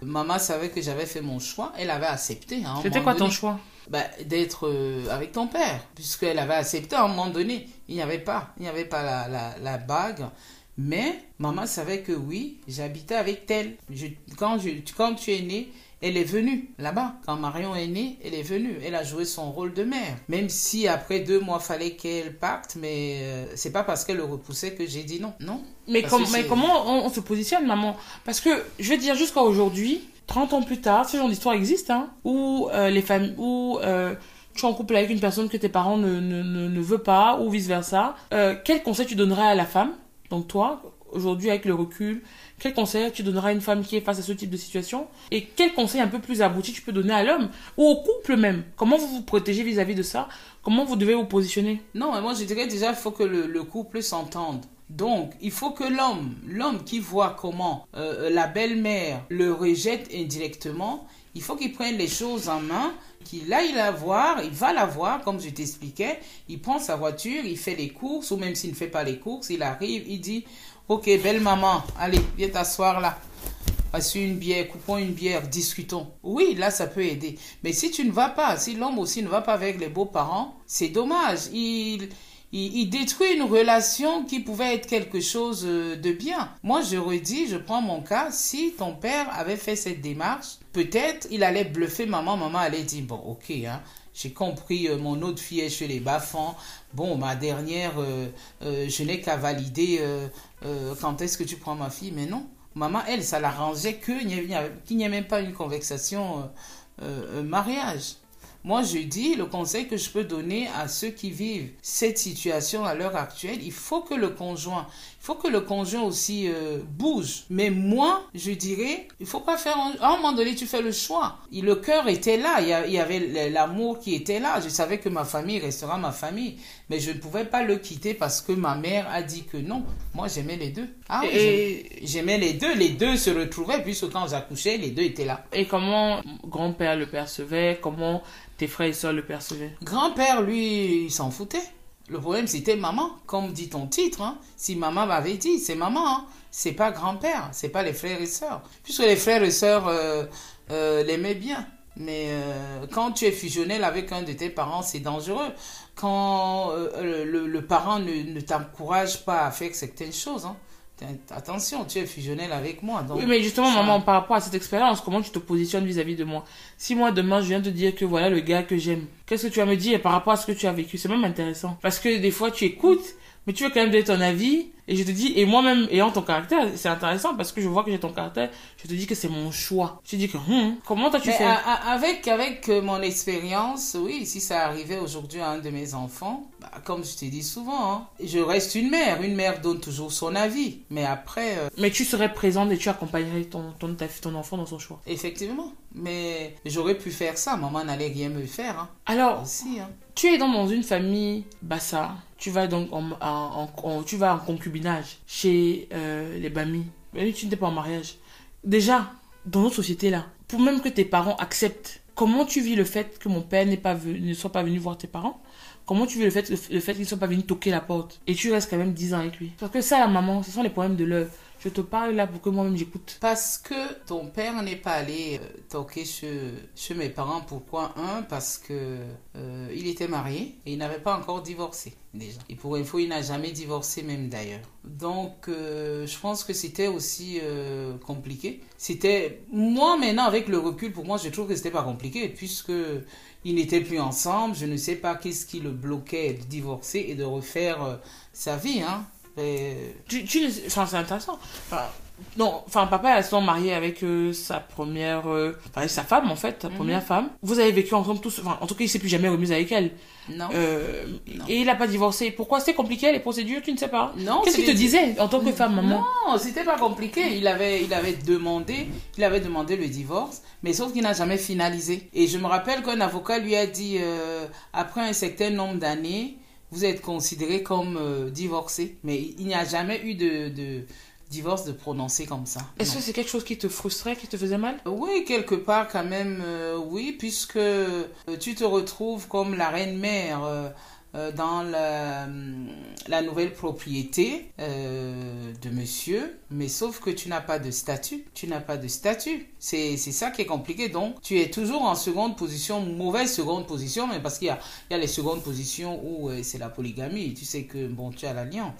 maman savait que j'avais fait mon choix. Elle avait accepté. Hein, C'était quoi ton choix? Bah, d'être euh, avec ton père, puisqu'elle avait accepté à un moment donné. Il n'y avait pas, il n'y avait pas la, la, la, bague. Mais maman savait que oui, j'habitais avec elle. Je, quand, je, quand tu es né, elle est venue là-bas. Quand Marion est née, elle est venue. Elle a joué son rôle de mère. Même si après deux mois, fallait qu'elle parte, mais euh, c'est pas parce qu'elle le repoussait que j'ai dit non. Non. Mais, mais comment on, on, se positionne, maman? Parce que je vais dire jusqu'à aujourd'hui, 30 ans plus tard, ce genre d'histoire existe, hein, où euh, les familles, où euh, tu es en couple avec une personne que tes parents ne, ne, ne, veulent pas, ou vice-versa. Euh, quel conseil tu donnerais à la femme Donc toi, aujourd'hui avec le recul, quel conseil tu donneras à une femme qui est face à ce type de situation Et quel conseil un peu plus abouti tu peux donner à l'homme ou au couple même? Comment vous vous protégez vis-à-vis de ça? Comment vous devez vous positionner? Non, moi je dirais déjà il faut que le, le couple s'entende. Donc, il faut que l'homme, l'homme qui voit comment euh, la belle-mère le rejette indirectement, il faut qu'il prenne les choses en main, qu'il aille la voir, il va la voir, comme je t'expliquais, il prend sa voiture, il fait les courses, ou même s'il ne fait pas les courses, il arrive, il dit, ok, belle maman, allez, viens t'asseoir là. Passe une bière, coupons une bière, discutons. Oui, là, ça peut aider. Mais si tu ne vas pas, si l'homme aussi ne va pas avec les beaux-parents, c'est dommage. Il, il, détruit une relation qui pouvait être quelque chose euh, de bien. Moi, je redis, je prends mon cas, si ton père avait fait cette démarche, peut-être il allait bluffer maman, maman allait dire, bon, ok, hein, j'ai compris, euh, mon autre fille est chez les bas-fonds. Bon, ma dernière, euh, je n'ai qu'à valider quand est-ce que tu prends ma fille. Mais non, maman, elle, ça l'arrangeait qu'il n'y ait même pas une conversation mariage. Moi, je dis, le conseil que je peux donner à ceux qui vivent cette situation à l'heure actuelle, il faut que le conjoint, faut que le conjoint aussi euh, bouge. Mais moi, je dirais, il faut pas faire, à un moment donné, tu fais le choix. le cœur était là, il y avait l'amour qui était là. Je savais que ma famille restera ma famille. Mais je ne pouvais pas le quitter parce que ma mère a dit que non. Moi, j'aimais les deux. Ah j'aimais les deux. Les deux se retrouvaient puisque quand j'accouchais, les deux étaient là. Et comment grand-père le percevait? Comment tes frères et soeurs le percevaient? Grand-père, lui, il s'en foutait. Le problème, c'était maman, comme dit ton titre. Hein. Si maman m'avait dit, c'est maman, hein. c'est pas grand-père, c'est pas les frères et sœurs. Puisque les frères et sœurs euh, euh, l'aimaient bien. Mais euh, quand tu es fusionnel avec un de tes parents, c'est dangereux. Quand le, parent ne, t'encourage pas à faire certaines choses, hein. Attention, tu es fusionnel avec moi. oui, mais justement, maman, par rapport à cette expérience, comment tu te positionnes vis-à-vis de moi? Si moi, demain, je viens te dire que voilà le gars que j'aime, qu'est-ce que tu vas me dire par rapport à ce que tu as vécu? C'est même intéressant. Parce que des fois, tu écoutes, mais tu veux quand même donner ton avis. Et je te dis, et moi-même, ayant ton caractère, c'est intéressant parce que je vois que j'ai ton caractère, je te dis que c'est mon choix. Je te dis que, hum, comment t'as-tu fait? Avec, avec euh, mon expérience, oui, si ça arrivait aujourd'hui à un de mes enfants, bah, comme je t'ai dit souvent, hein, je reste une mère. Une mère donne toujours son avis. Mais après. Euh, mais tu serais présente et tu accompagnerais ton, ton, ton enfant dans son choix. Effectivement. Mais j'aurais pu faire ça. Maman n'allait rien me faire. Hein. Alors, Aussi, hein. tu es dans une famille bassa. Tu vas donc en, en, tu vas en concubinage chez euh, les Bamis. Mais tu n'étais pas en mariage. Déjà, dans notre société-là, pour même que tes parents acceptent, comment tu vis le fait que mon père pas venu, ne soit pas venu voir tes parents? Comment tu veux le fait, le, fait qu'ils ne soient pas venus toquer la porte? Et tu restes quand même 10 ans avec lui Parce que ça, la maman, ce sont les problèmes de l'heure. Je te parle là pour que moi-même j'écoute. Parce que ton père n'est pas allé euh, toquer chez, mes parents. Pourquoi? Un, parce que euh, il était marié et il n'avait pas encore divorcé déjà. Et pour info, il n'a jamais divorcé même d'ailleurs. Donc, euh, je pense que c'était aussi compliqué. C'était moi maintenant avec le recul, pour moi, je trouve que c'était pas compliqué puisque ils n'étaient plus ensemble. Je ne sais pas qu'est-ce qui le bloquait de divorcer et de refaire sa vie. Hein. Tu, tu, enfin, c'est intéressant. Enfin, non, enfin, papa est marié avec euh, sa première, euh, enfin, sa femme en fait, sa mhm. première femme. Vous avez vécu ensemble tous, enfin, en tout cas, il s'est plus jamais remis avec elle. Non. Euh, Et il n'a pas divorcé. Pourquoi? C'était compliqué les procédures Tu ne sais pas. Non. Qu'est-ce qu'il te disait en tant que femme, maman? Non, c'était pas compliqué. Il avait, il avait demandé, il avait demandé le divorce, mais sauf qu'il n'a jamais finalisé. Et je me rappelle qu'un avocat lui a dit après un certain nombre d'années vous êtes considéré comme euh, divorcé. Mais il n'y a jamais eu de, de divorce de prononcé comme ça. Est-ce que c'est quelque chose qui te frustrait, qui te faisait mal? Oui, quelque part quand même, euh, oui, puisque euh, tu te retrouves comme la reine-mère euh, dans la, la, nouvelle propriété euh, de monsieur, mais sauf que tu n'as pas de statut. Tu n'as pas de statut. C'est ça qui est compliqué. Donc, tu es toujours en seconde position, mauvaise seconde position, mais parce qu'il y y a les secondes positions où euh, c'est la polygamie. Tu sais que, bon, tu as l'alliance.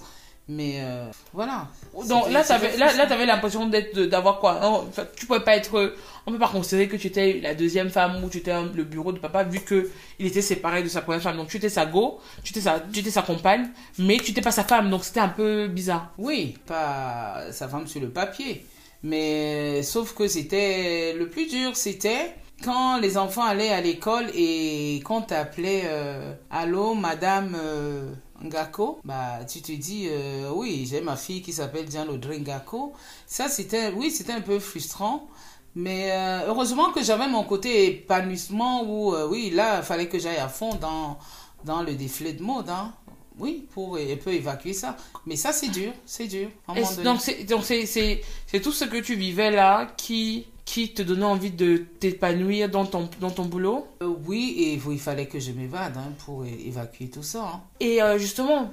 Mais euh, voilà. Donc là, tu avais, là, là avais l'impression d'être, d'avoir quoi non, Tu pouvais pas être. On peut pas considérer que tu étais la deuxième femme ou tu étais le bureau de papa vu que il était séparé de sa première femme. Donc tu étais sa go, tu étais sa, tu étais sa compagne, mais tu n'étais pas sa femme. Donc c'était un peu bizarre. Oui, pas sa femme sur le papier. Mais sauf que c'était. Le plus dur, c'était quand les enfants allaient à l'école et qu'on t'appelait euh, Allô, madame. Euh, Ngako, bah, tu te dis, euh, oui, j'ai ma fille qui s'appelle Diane Audrey Ngako. Ça, c'était, oui, c'était un peu frustrant. Mais euh, heureusement que j'avais mon côté épanouissement où, euh, oui, là, il fallait que j'aille à fond dans, dans le défilé de mode. Hein. Oui, pour un peu évacuer ça. Mais ça, c'est dur, c'est dur. Donc, c'est tout ce que tu vivais là qui qui te donnait envie de t'épanouir dans ton, dans ton boulot euh, Oui, et il fallait que je m'évade hein, pour évacuer tout ça. Hein. Et euh, justement,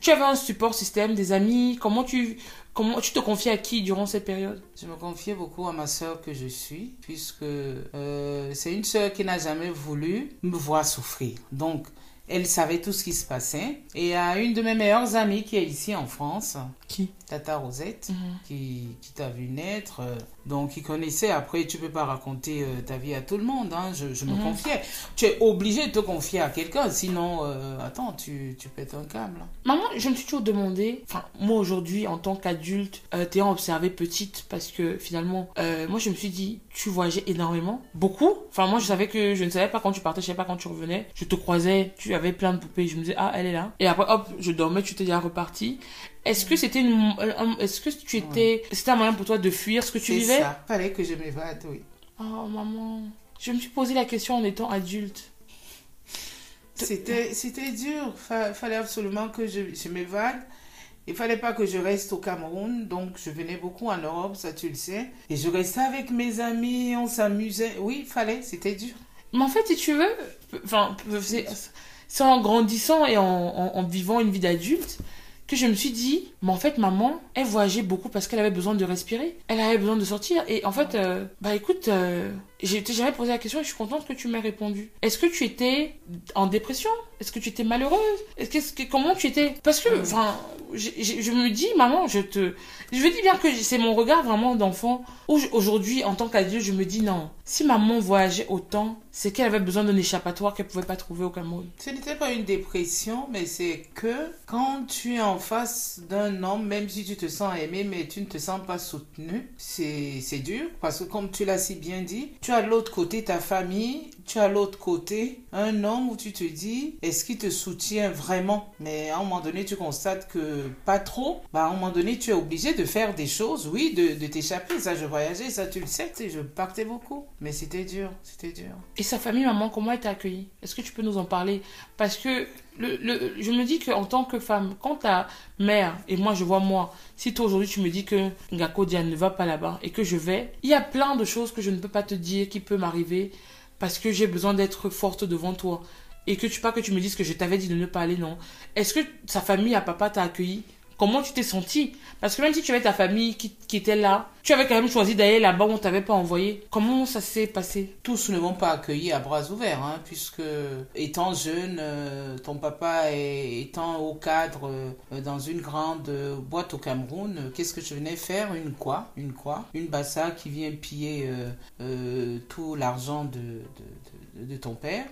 tu avais un support système, des amis, comment tu, comment tu te confiais à qui durant cette période? Je me confiais beaucoup à ma soeur que je suis, puisque euh, c'est une soeur qui n'a jamais voulu me voir souffrir. Donc, elle savait tout ce qui se passait. Et à une de mes meilleures amies qui est ici en France. Qui? Tata Rosette, mhm. qui, qui t'a vu naître. Donc, il connaissait. Après, tu peux pas raconter euh, ta vie à tout le monde. Hein. Je, je, me mhm. confiais. Tu es obligé de te confier à quelqu'un. Sinon, euh, attends, tu, tu pètes un câble. Maman, je me suis toujours demandé. Enfin, moi aujourd'hui, en tant qu'adulte, euh, t'ayant observé petite, parce que finalement, euh, moi, je me suis dit, tu voyageais énormément. Beaucoup. Enfin, moi, je savais que je ne savais pas quand tu partais, je savais pas quand tu revenais. Je te croisais, tu avais plein de poupées. Je me disais, ah, elle est là. Et après, hop, je dormais, tu t'es déjà reparti. Est-ce que c'était une, est-ce que tu étais, c'était un moyen pour toi de fuir ce que tu vivais? C'est ça. Fallait que je m'évade, oui. Oh, maman. Je me suis posé la question en étant adulte. C'était, c'était dur. Fallait absolument que je, je m'évade. Il fallait pas que je reste au Cameroun, donc je venais beaucoup en Europe, ça tu le sais. Et je restais avec mes amis, on s'amusait. Oui, il fallait, c'était dur. Mais en fait, si tu veux, enfin, c'est en grandissant et en, en vivant une vie d'adulte que je me suis dit, mais en fait, maman, elle voyageait beaucoup parce qu'elle avait besoin de respirer. Elle avait besoin de sortir. Et en fait, euh, bah écoute, euh, j'ai jamais posé la question et je suis contente que tu m'aies répondu. Est-ce que tu étais en dépression? Est-ce que tu étais malheureuse? Est-ce que, comment tu étais? Parce que, enfin, je me dis, maman, je te, je veux dire bien que c'est mon regard vraiment d'enfant où aujourd'hui, en tant qu'adulte, je me dis non. Si maman voyageait autant, c'est qu'elle avait besoin d'un échappatoire qu'elle pouvait pas trouver au Cameroun. Ce n'était pas une dépression, mais c'est que quand tu es en face d'un homme, même si tu te sens aimé, mais tu ne te sens pas soutenu, c'est dur parce que comme tu l'as si bien dit, tu as l'autre côté ta famille, tu as l'autre côté un homme où tu te dis, est-ce qu'il te soutient vraiment? Mais à un moment donné, tu constates que pas trop. Bah, à un moment donné, tu es obligé de faire des choses, oui, de, de t'échapper. Ça, je voyageais, ça, tu le sais, je partais beaucoup. Mais c'était dur, c'était dur. Et sa famille, maman, comment elle t'a accueilli? Est-ce que tu peux nous en parler? Parce que je me dis qu'en tant que femme, quand ta mère, et moi je vois moi, si toi aujourd'hui tu me dis que Ngako Diane ne va pas là-bas et que je vais, il y a plein de choses que je ne peux pas te dire qui peut m'arriver parce que j'ai besoin d'être forte devant toi. et que tu pas que tu me dises que je t'avais dit de ne pas aller, non. Est-ce que sa famille à papa t'a accueilli? Comment tu t'es senti? Parce que même si tu avais ta famille qui, était là, tu avais quand même choisi d'aller là-bas où on t'avait pas envoyé. Comment ça s'est passé? Tous ne m'ont pas accueilli à bras ouverts, hein, puisque étant jeune, euh, ton papa étant au cadre euh, dans une grande euh, boîte au Cameroun, qu'est-ce que je venais faire? Une quoi Une quoi Une bassa qui vient piller tout l'argent de, de ton père.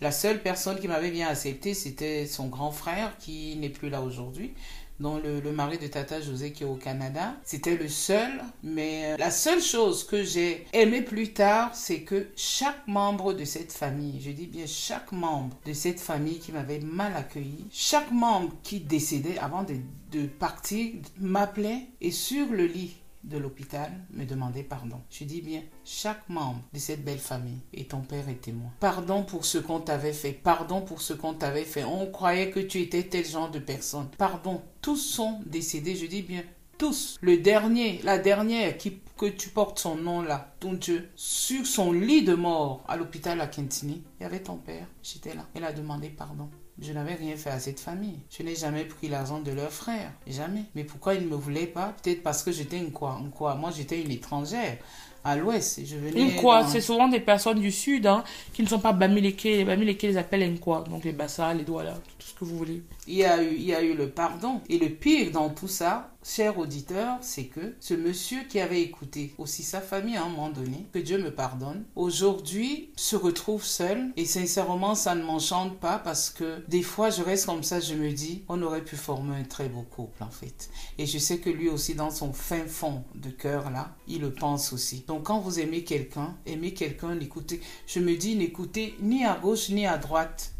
La seule personne qui m'avait bien accepté, c'était son grand frère qui n'est plus là aujourd'hui dont le, mari de Tata José qui est au Canada. C'était le seul, mais la seule chose que j'ai aimé plus tard, c'est que chaque membre de cette famille, je dis bien chaque membre de cette famille qui m'avait mal accueilli, chaque membre qui décédait avant de, de partir m'appelait et sur le lit de l'hôpital me demandait pardon. Je dis bien, chaque membre de cette belle famille, et ton père est témoin. Pardon pour ce qu'on t'avait fait, pardon pour ce qu'on t'avait fait. On croyait que tu étais tel genre de personne. Pardon, tous sont décédés, je dis bien tous. Le dernier, la dernière qui, que tu portes son nom là, ton Dieu, sur son lit de mort à l'hôpital à Kentini, il y avait ton père, j'étais là. Il a demandé pardon. Je n'avais rien fait à cette famille. Je n'ai jamais pris l'argent de leur frère. Jamais. Mais pourquoi ils ne me voulaient pas? Peut-être parce que j'étais une quoi, une quoi? Moi, j'étais une étrangère à l'ouest. Je venais Une quoi? dans- C'est souvent des personnes du sud hein, qui ne sont pas Bamileke. Les Bamileke les appellent une quoi Donc les Bassa, les Douala, tout ce vous voulez. il y, a eu, il y a eu le pardon. Et le pire dans tout ça, cher auditeur, c'est que ce monsieur qui avait écouté aussi sa famille à un moment donné, que Dieu me pardonne, aujourd'hui se retrouve seul. Et sincèrement, ça ne m'enchante pas parce que des fois, je reste comme ça, je me dis, on aurait pu former un très beau couple en fait. Et je sais que lui aussi, dans son fin fond de cœur là, il le pense aussi. Donc quand vous aimez quelqu'un, aimez quelqu'un, n'écoutez. Je me dis, n'écoutez ni à gauche ni à droite.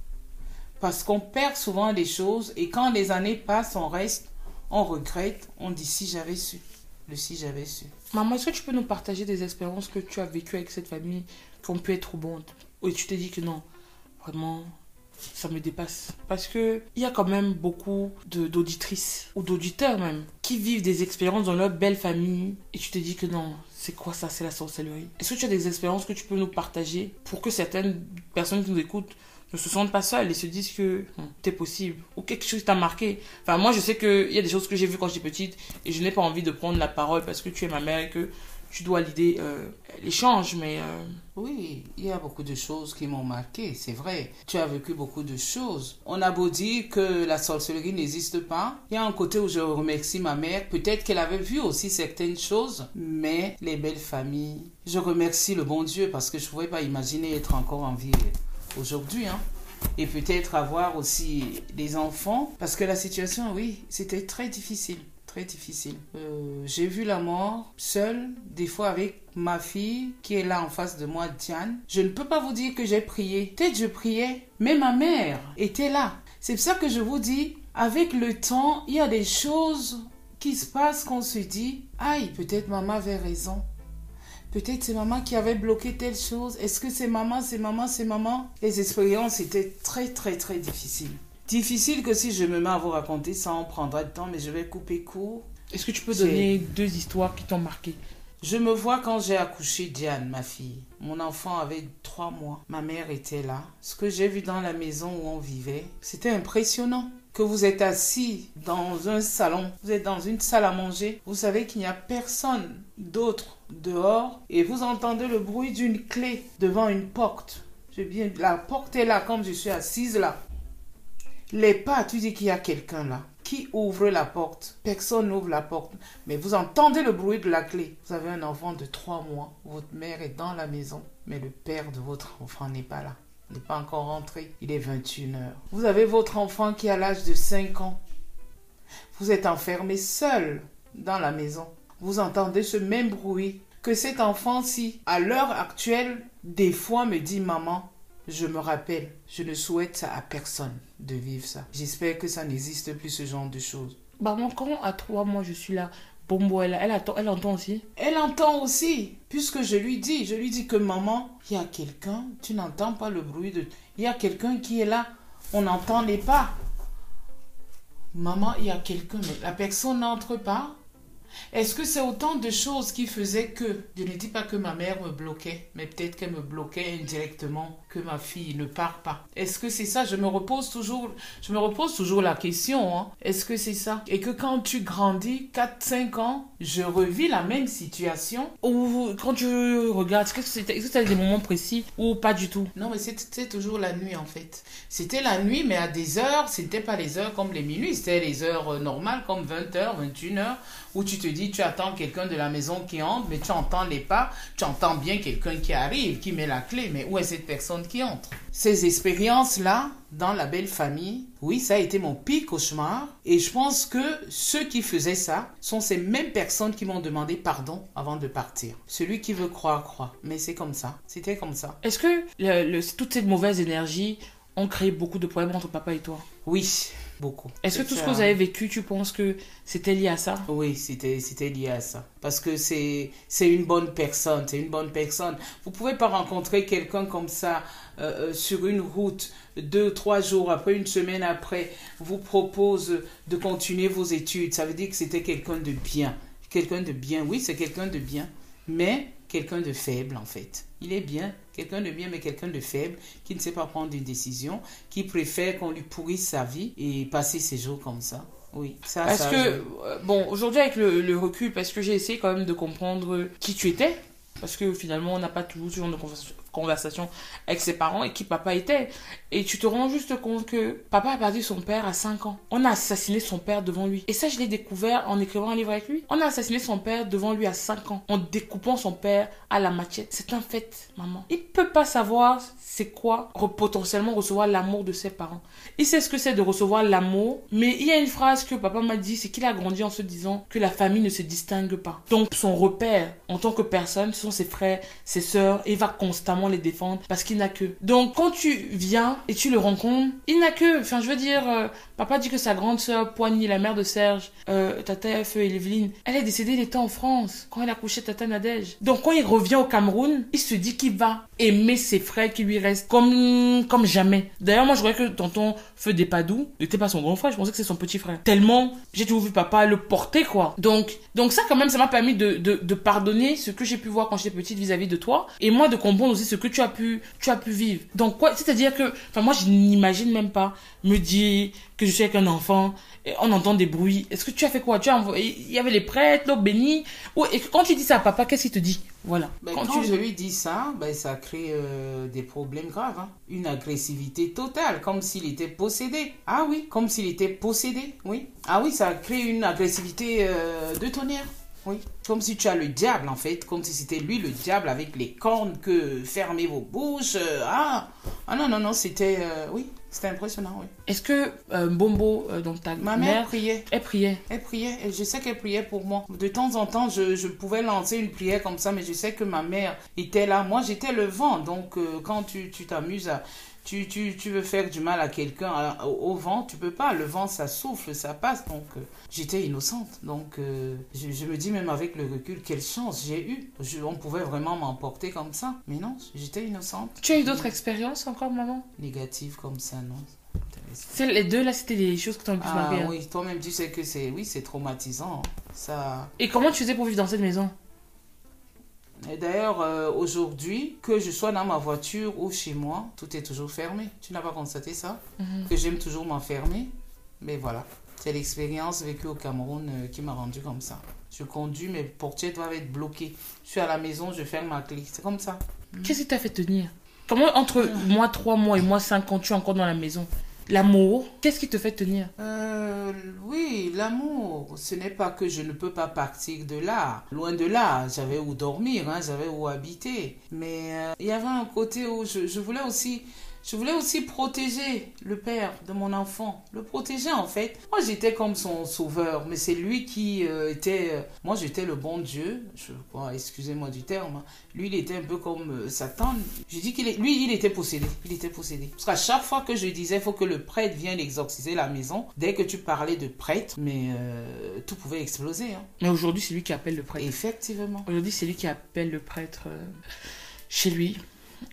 Parce qu'on perd souvent des choses et quand les années passent, on reste, on regrette, on dit si j'avais su. Le si j'avais su. Maman, est-ce que tu peux nous partager des expériences que tu as vécues avec cette famille qui ont pu être troubantes Et tu t'es dit que non, vraiment, ça me dépasse. Parce que il y a quand même beaucoup d'auditrices ou d'auditeurs même qui vivent des expériences dans leur belle famille et tu te dis que non, c'est quoi ça, c'est la sorcellerie. Est-ce que tu as des expériences que tu peux nous partager pour que certaines personnes qui nous écoutent ne se sentent pas seules et se disent que c'est possible ou quelque chose t'a marqué. Enfin, moi, je sais qu'il y a des choses que j'ai vues quand j'étais petite et je n'ai pas envie de prendre la parole parce que tu es ma mère et que tu dois l'idée euh, l'échange, mais euh, Oui, il y a beaucoup de choses qui m'ont marqué, c'est vrai. Tu as vécu beaucoup de choses. On a beau dire que la sorcellerie n'existe pas. Il y a un côté où je remercie ma mère. Peut-être qu'elle avait vu aussi certaines choses, mais les belles familles. Je remercie le bon Dieu parce que je ne pouvais pas imaginer être encore en vie aujourd'hui. Hein. Et peut-être avoir aussi des enfants. Parce que la situation, oui, c'était très difficile. Très difficile. Euh, J'ai vu la mort seule, des fois avec ma fille qui est là en face de moi, Diane. Je ne peux pas vous dire que j'ai prié. Peut-être je priais, mais ma mère était là. C'est ça que je vous dis, avec le temps, il y a des choses qui se passent qu'on se dit, aïe, peut-être maman avait raison. Peut-être c'est maman qui avait bloqué telle chose. Est-ce que c'est maman, c'est maman, c'est maman? Les expériences étaient très, très, très difficiles. Difficile que si je me mets à vous raconter, ça en prendra du temps, mais je vais couper court. est-ce que tu peux donner deux histoires qui t'ont marqué? Je me vois quand j'ai accouché Diane, ma fille. Mon enfant avait trois mois. Ma mère était là. Ce que j'ai vu dans la maison où on vivait, c'était impressionnant. Que vous êtes assis dans un salon, vous êtes dans une salle à manger, vous savez qu'il n'y a personne d'autre dehors et vous entendez le bruit d'une clé devant une porte. J'ai bien, la porte est là comme je suis assise là. Les pas, tu dis qu'il y a quelqu'un là. Qui ouvre la porte? Personne n'ouvre la porte. Mais vous entendez le bruit de la clé. Vous avez un enfant de trois mois. Votre mère est dans la maison. Mais le père de votre enfant n'est pas là. N'est pas encore rentré. Il est 21 heures. Vous avez votre enfant qui a l'âge de 5 ans. Vous êtes enfermé seul dans la maison. Vous entendez ce même bruit que cet enfant-ci, à l'heure actuelle, des fois me dit maman, je me rappelle, je ne souhaite ça à personne de vivre ça. J'espère que ça n'existe plus ce genre de choses. Maman, quand à trois mois je suis là, Bombo, elle, elle, attend, elle entend aussi Elle entend aussi, puisque je lui dis, je lui dis que maman, il y a quelqu'un, tu n'entends pas le bruit de... Il y a quelqu'un qui est là, on n'entend les pas. Maman, il y a quelqu'un, mais la personne n'entre pas. Est-ce que c'est autant de choses qui faisaient que, je ne dis pas que ma mère me bloquait, mais peut-être qu'elle me bloquait indirectement, que ma fille ne part pas. Est-ce que c'est ça? Je me repose toujours, je me repose toujours la question. Hein. Est-ce que c'est ça? Et que quand tu grandis, 4-5 ans, je revis la même situation? Ou quand tu regardes, est-ce que que c'était des moments précis ou pas du tout? Non, mais c'était toujours la nuit en fait. C'était la nuit, mais à des heures, c'était pas les heures comme les minuit, c'était les heures euh, normales comme 20h, 21h où tu te dis, tu attends quelqu'un de la maison qui entre, mais tu entends les pas, tu entends bien quelqu'un qui arrive, qui met la clé, mais où est cette personne qui entre? Ces expériences-là, dans la belle famille, oui, ça a été mon pire cauchemar. Et je pense que ceux qui faisaient ça sont ces mêmes personnes qui m'ont demandé pardon avant de partir. Celui qui veut croire, croit. Mais c'est comme ça. C'était comme ça. Est-ce que le, toute cette mauvaise énergie ont créé beaucoup de problèmes entre papa et toi? Oui, beaucoup. Est-ce que tout ce que vous avez vécu, tu penses que c'était lié à ça? Oui, c'était c'était lié à ça. Parce que c'est c'est une bonne personne, c'est une bonne personne. Vous pouvez pas rencontrer quelqu'un comme ça euh, euh, sur une route deux, trois jours après, une semaine après, vous propose de continuer vos études. Ça veut dire que c'était quelqu'un de bien. Quelqu'un de bien, oui, c'est quelqu'un de bien. Mais quelqu'un de faible en fait. Il est bien, quelqu'un de bien, mais quelqu'un de faible, qui ne sait pas prendre une décision, qui préfère qu'on lui pourrisse sa vie et passer ses jours comme ça. Oui, ça. Parce que, euh, bon, aujourd'hui avec le, le, recul, parce que j'ai essayé quand même de comprendre qui tu étais, parce que finalement on n'a pas toujours ce genre de conversation, avec ses parents et qui papa était. Et tu te rends juste compte que papa a perdu son père à 5 ans. On a assassiné son père devant lui. Et ça, je l'ai découvert en écrivant un livre avec lui. On a assassiné son père devant lui à 5 ans, en découpant son père à la machette. C'est un fait, maman. Il peut pas savoir c'est quoi potentiellement recevoir l'amour de ses parents? Il sait ce que c'est de recevoir l'amour, mais il y a une phrase que papa m'a dit, c'est qu'il a grandi en se disant que la famille ne se distingue pas. Donc son repère en tant que personne, ce sont ses frères, ses sœurs, et il va constamment les défendre parce qu'il n'a que. Donc quand tu viens et tu le rencontres, il n'a que. Enfin, je veux dire, euh, papa dit que sa grande sœur Poignée, la mère de Serge, euh, Tata Feu et Evelyne, elle est décédée, il était en France quand elle a couché Tata Nadège. Donc quand il revient au Cameroun, il se dit qu'il va aimer ses frères qui lui comme jamais. D'ailleurs, moi je croyais que tonton Feu des Padoux n'était pas son grand frère, je pensais que c'est son petit frère. Tellement j'ai toujours vu papa le porter quoi. Donc ça quand même ça m'a permis de, de, de pardonner ce que j'ai pu voir quand j'étais petite vis-à-vis de toi et moi de comprendre aussi ce que tu as pu, tu as pu vivre. Donc, quoi, c'est-à-dire que, enfin, moi, je n'imagine même pas me dire que je suis avec un enfant, et on entend des bruits. Est-ce que tu as fait quoi? Tu as envoyé, il y avait les prêtres, l'eau bénie. et quand tu dis ça à papa, qu'est-ce qu'il te dit? Voilà. Ben, quand, je lui dis ça, ben, ça crée euh, des problèmes graves. Hein. Une agressivité totale, comme s'il était possédé. Ah oui, comme s'il était possédé, oui. Ah oui, ça crée une agressivité euh, de tonnerre. Oui. Comme si tu as le diable, en fait. Comme si c'était lui, le diable, avec les cornes que fermez vos bouches. Euh, ah. ah non, non, non, c'était... Euh, oui, c'était impressionnant, oui. Est-ce que euh, Bombo, donc ta Ma mère, priait. Elle priait. Elle priait. Et je sais qu'elle priait pour moi. De temps en temps, je, je, pouvais lancer une prière comme ça, mais je sais que ma mère était là. Moi, j'étais le vent. Donc, quand tu t'amuses à tu, tu, tu, veux faire du mal à quelqu'un au, vent, tu peux pas. Le vent, ça souffle, ça passe. Donc, euh, j'étais innocente. Donc, euh, je, me dis même avec le recul, quelle chance j'ai eu. on pouvait vraiment m'emporter comme ça. Mais non, j'étais innocente. Tu as eu d'autres expériences encore, maman? Négatives comme ça, non. Les deux, là, c'était des choses que tu as pu ah, Oui, toi-même, tu sais que c'est oui, c'est traumatisant. Ça... Et comment tu faisais pour vivre dans cette maison? Et d'ailleurs, euh, aujourd'hui, que je sois dans ma voiture ou chez moi, tout est toujours fermé. Tu n'as pas constaté ça? Mhm. Que j'aime toujours m'enfermer. Mais voilà, c'est l'expérience vécue au Cameroun euh, qui m'a rendu comme ça. Je conduis, mes portières doivent être bloquées. Je suis à la maison, je ferme ma clé. C'est comme ça. Qu'est-ce qui t'a fait tenir? Comment, entre moi 3 mois et moi 5 ans, tu es encore dans la maison? L'amour, qu'est-ce qui te fait tenir? Euh, Oui, l'amour, ce n'est pas que je ne peux pas partir de là. Loin de là, j'avais où dormir, hein, j'avais où habiter. Mais euh, il y avait un côté où je, je voulais aussi je voulais aussi protéger le père de mon enfant, le protéger en fait. Moi j'étais comme son sauveur, mais c'est lui qui euh, était... Euh, moi j'étais le bon Dieu, je crois, excusez-moi du terme. Hein. Lui il était un peu comme euh, Satan. Je dis qu'il est... Lui il était possédé, il était possédé. Parce qu'à chaque fois que je disais, il faut que le prêtre vienne exorciser la maison, dès que tu parlais de prêtre, mais tout pouvait exploser. Hein. Mais aujourd'hui c'est lui qui appelle le prêtre. Effectivement. Aujourd'hui c'est lui qui appelle le prêtre chez lui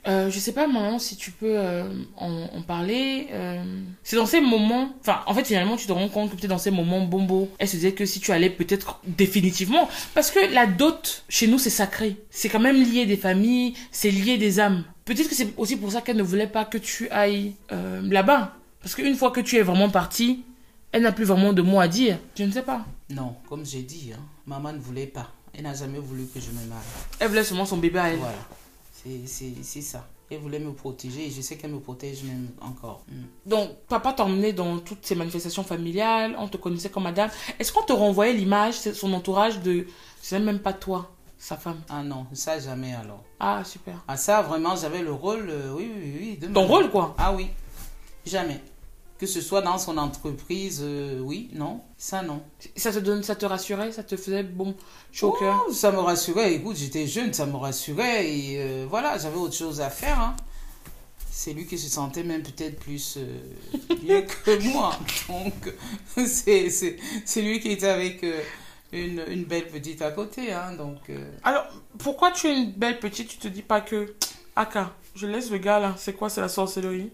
Euh, je sais pas, maman, si tu peux euh, en, en parler. euh, C'est dans ces moments. Enfin, en fait, finalement, tu te rends compte que peut-être dans ces moments, Bombo, elle se disait que si tu allais peut-être définitivement. Parce que la dot, chez nous, c'est sacré. C'est quand même lié des familles, c'est lié des âmes. Peut-être que c'est aussi pour ça qu'elle ne voulait pas que tu ailles là-bas. Parce qu'une fois que tu es vraiment parti, elle n'a plus vraiment de mots à dire. Je ne sais pas. Non, comme j'ai dit, hein, maman ne voulait pas. Elle n'a jamais voulu que je me marie. Elle voulait seulement son bébé à elle. Voilà. C'est- ça. Elle voulait me protéger et je sais qu'elle me protège même encore. Mm. Donc, papa t'emmenait dans toutes ces manifestations familiales, on te connaissait comme madame. Est-ce qu'on te renvoyait l'image, son entourage de. C'est même pas toi, sa femme? Ah non, ça jamais alors. Ah, super. Ah ça, vraiment, j'avais le rôle, euh, oui, oui, oui. De Ton rôle, quoi? Ah oui, jamais. Que ce soit dans son entreprise, euh, oui, non, ça non. Ça te, donne, ça te rassurait, ça te faisait bon, chaud. Oh, ça me rassurait, écoute, j'étais jeune, ça me rassurait et euh, voilà, j'avais autre chose à faire. hein. C'est lui qui se sentait même peut-être plus euh, mieux que moi. Donc, c'est c'est- c'est lui qui était avec euh, une, une belle petite à côté. Hein, donc, Alors, pourquoi tu es une belle petite, tu te dis pas que. Aka, je laisse le gars là, c'est quoi, c'est la sorcellerie?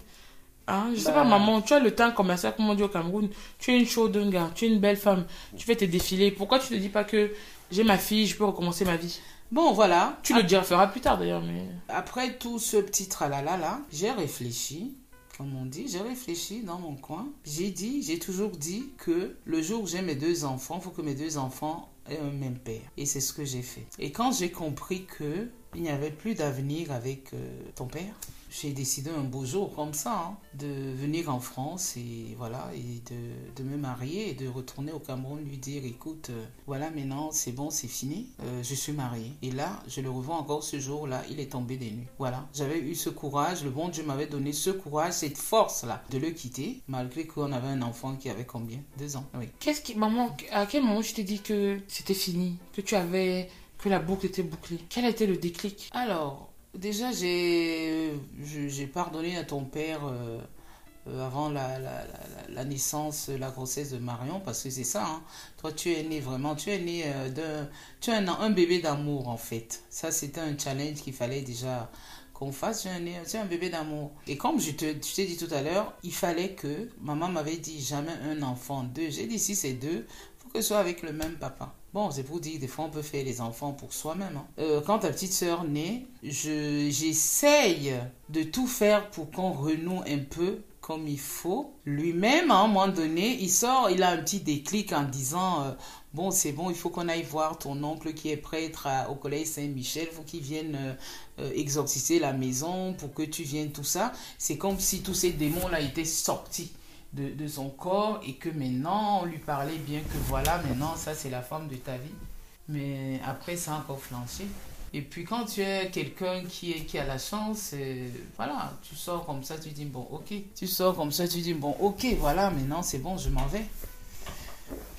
Hein, je sais Bah. pas, maman, tu as le temps commercial, comme on dit au Cameroun. Tu es une chaude gars, tu es une belle femme, tu fais tes défilés. Pourquoi tu te dis pas que j'ai ma fille, je peux recommencer ma vie? Bon, voilà. Tu le diras, feras plus tard d'ailleurs, mais. Après tout ce petit tralala là, j'ai réfléchi, comme on dit, j'ai réfléchi dans mon coin. J'ai dit, j'ai toujours dit que le jour où j'ai mes deux enfants, il faut que mes deux enfants aient un même père. Et c'est ce que j'ai fait. Et quand j'ai compris que il n'y avait plus d'avenir avec euh, ton père, j'ai décidé un beau jour comme ça hein, de venir en France et voilà et de, de me marier et de retourner au Cameroun lui dire écoute euh, voilà maintenant c'est bon c'est fini Euh, je suis mariée et là je le revois encore ce jour-là il est tombé des nues. Voilà j'avais eu ce courage le bon Dieu m'avait donné ce courage cette force là de le quitter malgré qu'on avait un enfant qui avait combien? Deux ans. Oui. Qu'est-ce qui. Maman, à quel moment je t'ai dit que c'était fini Que tu avais. Que la boucle était bouclée? Quel a été le déclic? Alors, déjà, j'ai pardonné à ton père euh, euh, avant la, la, la- naissance, la grossesse de Marion, parce que c'est ça. hein. Toi, tu es né vraiment, tu es né euh, d'un. Tu es un, un bébé d'amour, en fait. Ça, c'était un challenge qu'il fallait déjà qu'on fasse. Tu es, né- tu un bébé d'amour. Et comme je te je t'ai dit tout à l'heure, il fallait que. Maman m'avait dit jamais un enfant, deux. J'ai dit si c'est deux, faut que ce soit avec le même papa. Bon, c'est pour dire, des fois, on peut faire les enfants pour soi-même. hein. Euh, quand ta petite sœur naît, je, j'essaye de tout faire pour qu'on renoue un peu comme il faut. Lui-même, à un moment donné, il sort, il a un petit déclic en disant, euh, bon, c'est bon, il faut qu'on aille voir ton oncle qui est prêtre au collège Saint-Michel, il faut qu'il vienne euh, exorciser la maison pour que tu viennes, tout ça. C'est comme si tous ces démons-là étaient sortis de, de son corps et que maintenant on lui parlait bien que voilà, maintenant ça c'est la femme de ta vie. Mais après ça a encore flanché. Et puis quand tu es quelqu'un qui, est, qui a la chance, euh, voilà, tu sors comme ça, tu dis bon ok. Tu sors comme ça, tu dis bon ok, voilà, maintenant c'est bon, je m'en vais.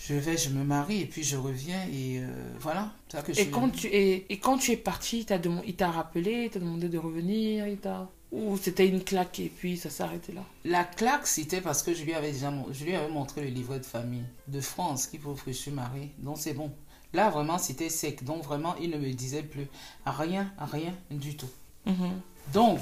Je vais, je me marie et puis je reviens et euh, voilà. Ça que je et quand, tu, et, et quand tu es parti, il t'a rappelé, il t'a demandé de revenir, il t'a... Ou c'était une claque et puis ça s'est arrêté là La claque, c'était parce que je lui avais déjà je lui avais montré le livret de famille de France qui prouve que je suis mariée. Donc c'est bon. Là, vraiment, c'était sec. Donc vraiment, il ne me disait plus rien, rien du tout. Mhm. Donc,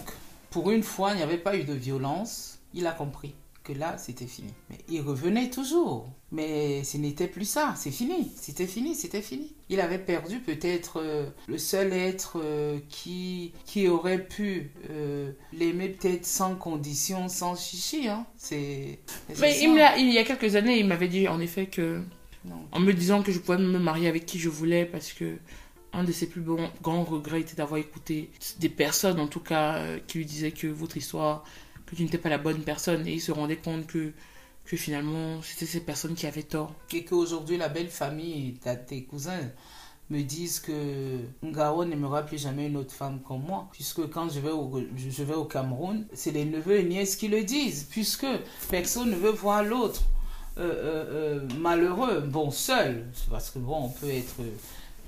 pour une fois, il n'y avait pas eu de violence. Il a compris que là, c'était fini. Mais il revenait toujours. Mais ce n'était plus ça. C'est fini. C'était fini, c'était fini. Il avait perdu peut-être euh, le seul être euh, qui, qui aurait pu euh, l'aimer peut-être sans condition, sans chichi. Hein. C'est. Mais il, il y a quelques années, il m'avait dit en effet que, Non. en me disant que je pouvais me marier avec qui je voulais parce que un de ses plus bons- grands regrets était d'avoir écouté des personnes, en tout cas, qui lui disaient que votre histoire, que tu n'étais pas la bonne personne et il se rendait compte que, que finalement c'était ces personnes qui avaient tort. et qu'aujourd'hui la belle famille, tes cousins me disent que Ngao n'aimera plus jamais une autre femme comme moi. Puisque quand je vais au, je vais au Cameroun, c'est les neveux et nièces qui le disent. Puisque personne ne veut voir l'autre euh, euh, euh, malheureux. Bon, seul. Parce que bon, on peut être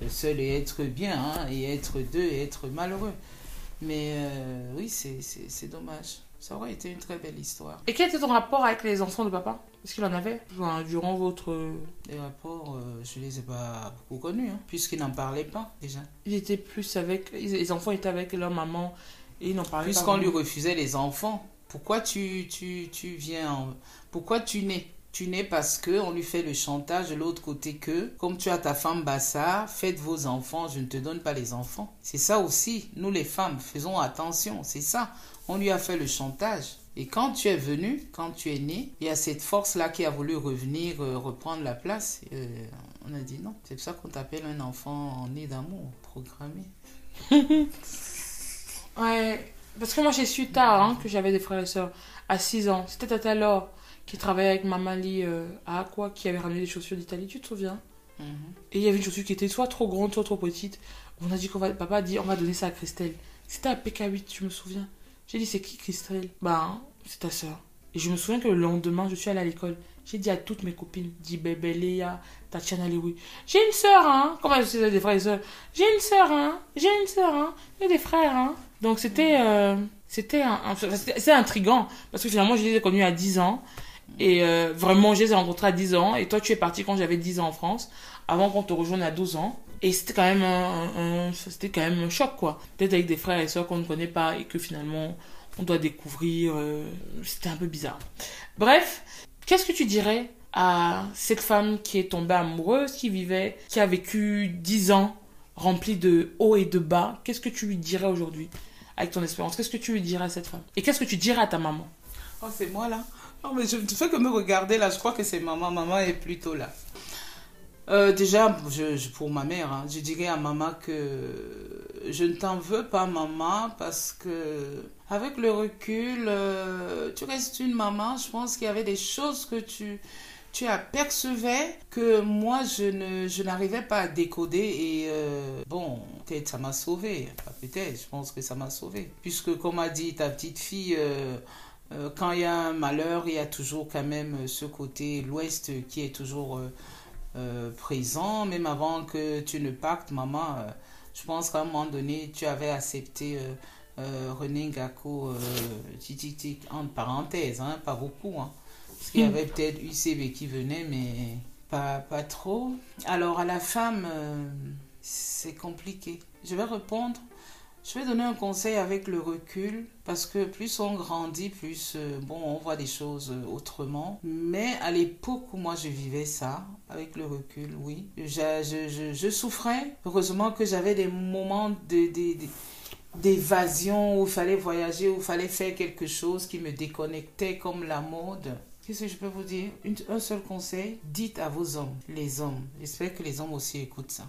seul et être bien, hein, et être deux et être malheureux. Mais oui, c'est dommage. Ça aurait été une très belle histoire. Et quel était ton rapport avec les enfants de papa? Est-ce qu'il en avait? Enfin, durant votre... Les rapports, euh, je les ai pas beaucoup connus, hein, puisqu'ils n'en parlaient pas déjà. Ils étaient plus avec... Les enfants étaient avec leur maman Et il n'en parlait pas. Puisqu'on lui refusait les enfants, pourquoi tu, tu, tu viens en- Pourquoi tu nais? Tu nais parce que on lui fait le chantage de l'autre côté que, comme tu as ta femme Bassa, faites vos enfants, je ne te donne pas les enfants. C'est ça aussi, nous les femmes, faisons attention, c'est ça. On lui a fait le chantage. Et quand tu es venu, quand tu es né, il y a cette force-là qui a voulu revenir, euh, reprendre la place. Euh, on a dit non. C'est pour ça qu'on t'appelle un enfant né d'amour, programmé. Ouais, parce que moi j'ai su tard hein, que j'avais des frères et sœurs. À 6 ans. C'était Tata Laure qui travaillait avec Maman Lee euh, à Aqua qui avait ramené des chaussures d'Italie, tu te souviens? Mhm. Et il y avait une chaussure qui était soit trop grande, soit trop petite. On a dit qu'on va, papa a dit on va donner ça à Christelle. C'était à PK8, je me souviens. J'ai dit c'est qui Christelle? Ben, c'est ta sœur. Et je me souviens que le lendemain, je suis allée à l'école. J'ai dit à toutes mes copines, dit bébé Léa, Tatiana Lewi, j'ai une sœur, hein. Comment je sais des frères et sœurs? J'ai une sœur, hein. J'ai une sœur, hein. J'ai des frères, hein. Donc c'était, euh, c'était un, c'est intriguant parce que finalement je les ai connus à 10 ans et euh, vraiment je les ai rencontrés à 10 ans et toi tu es parti quand j'avais 10 ans en France avant qu'on te rejoigne à 12 ans et c'était quand même un, c'était quand même un choc quoi d'être avec des frères et sœurs qu'on ne connaît pas et que finalement on doit découvrir euh, c'était un peu bizarre bref qu'est-ce que tu dirais à cette femme qui est tombée amoureuse qui vivait qui a vécu 10 ans rempli de hauts et de bas? Qu'est-ce que tu lui dirais aujourd'hui avec ton expérience? Qu'est-ce que tu lui dirais à cette femme? Et qu'est-ce que tu dirais à ta maman? Oh, c'est moi là. Non, mais je ne fais que me regarder là. Je crois que c'est maman. Maman est plutôt là. Euh, déjà, je, pour ma mère, hein, je dirais à maman que je ne t'en veux pas, maman, parce que avec le recul, euh, tu restes une maman. Je pense qu'il y avait des choses que tu, tu apercevais que moi, je ne, je n'arrivais pas à décoder. Et euh, bon, peut-être ça m'a sauvé. Peut-être, je pense que ça m'a sauvé. Puisque, comme a dit ta petite fille, quand il y a un malheur, il y a toujours quand même ce côté, l'Ouest, qui est toujours euh, présent, même avant que tu ne partes, maman. euh, je pense qu'à un moment donné, tu avais accepté euh, euh, René Ngako, tic, entre parenthèses, hein, pas beaucoup. Hein, parce qu'il y avait peut-être UCB qui venait, mais pas, pas trop. Alors, à la femme, c'est compliqué. Je vais répondre. Je vais donner un conseil avec le recul parce que plus on grandit, plus euh, bon, on voit des choses euh, autrement. Mais à l'époque où moi je vivais ça, avec le recul, oui, je, je, je, je souffrais. Heureusement que j'avais des moments de, de- de- d'évasion où il fallait voyager, où il fallait faire quelque chose qui me déconnectait comme la mode. Qu'est-ce que je peux vous dire? Une- Un seul conseil, dites à vos hommes, les hommes, j'espère que les hommes aussi écoutent ça.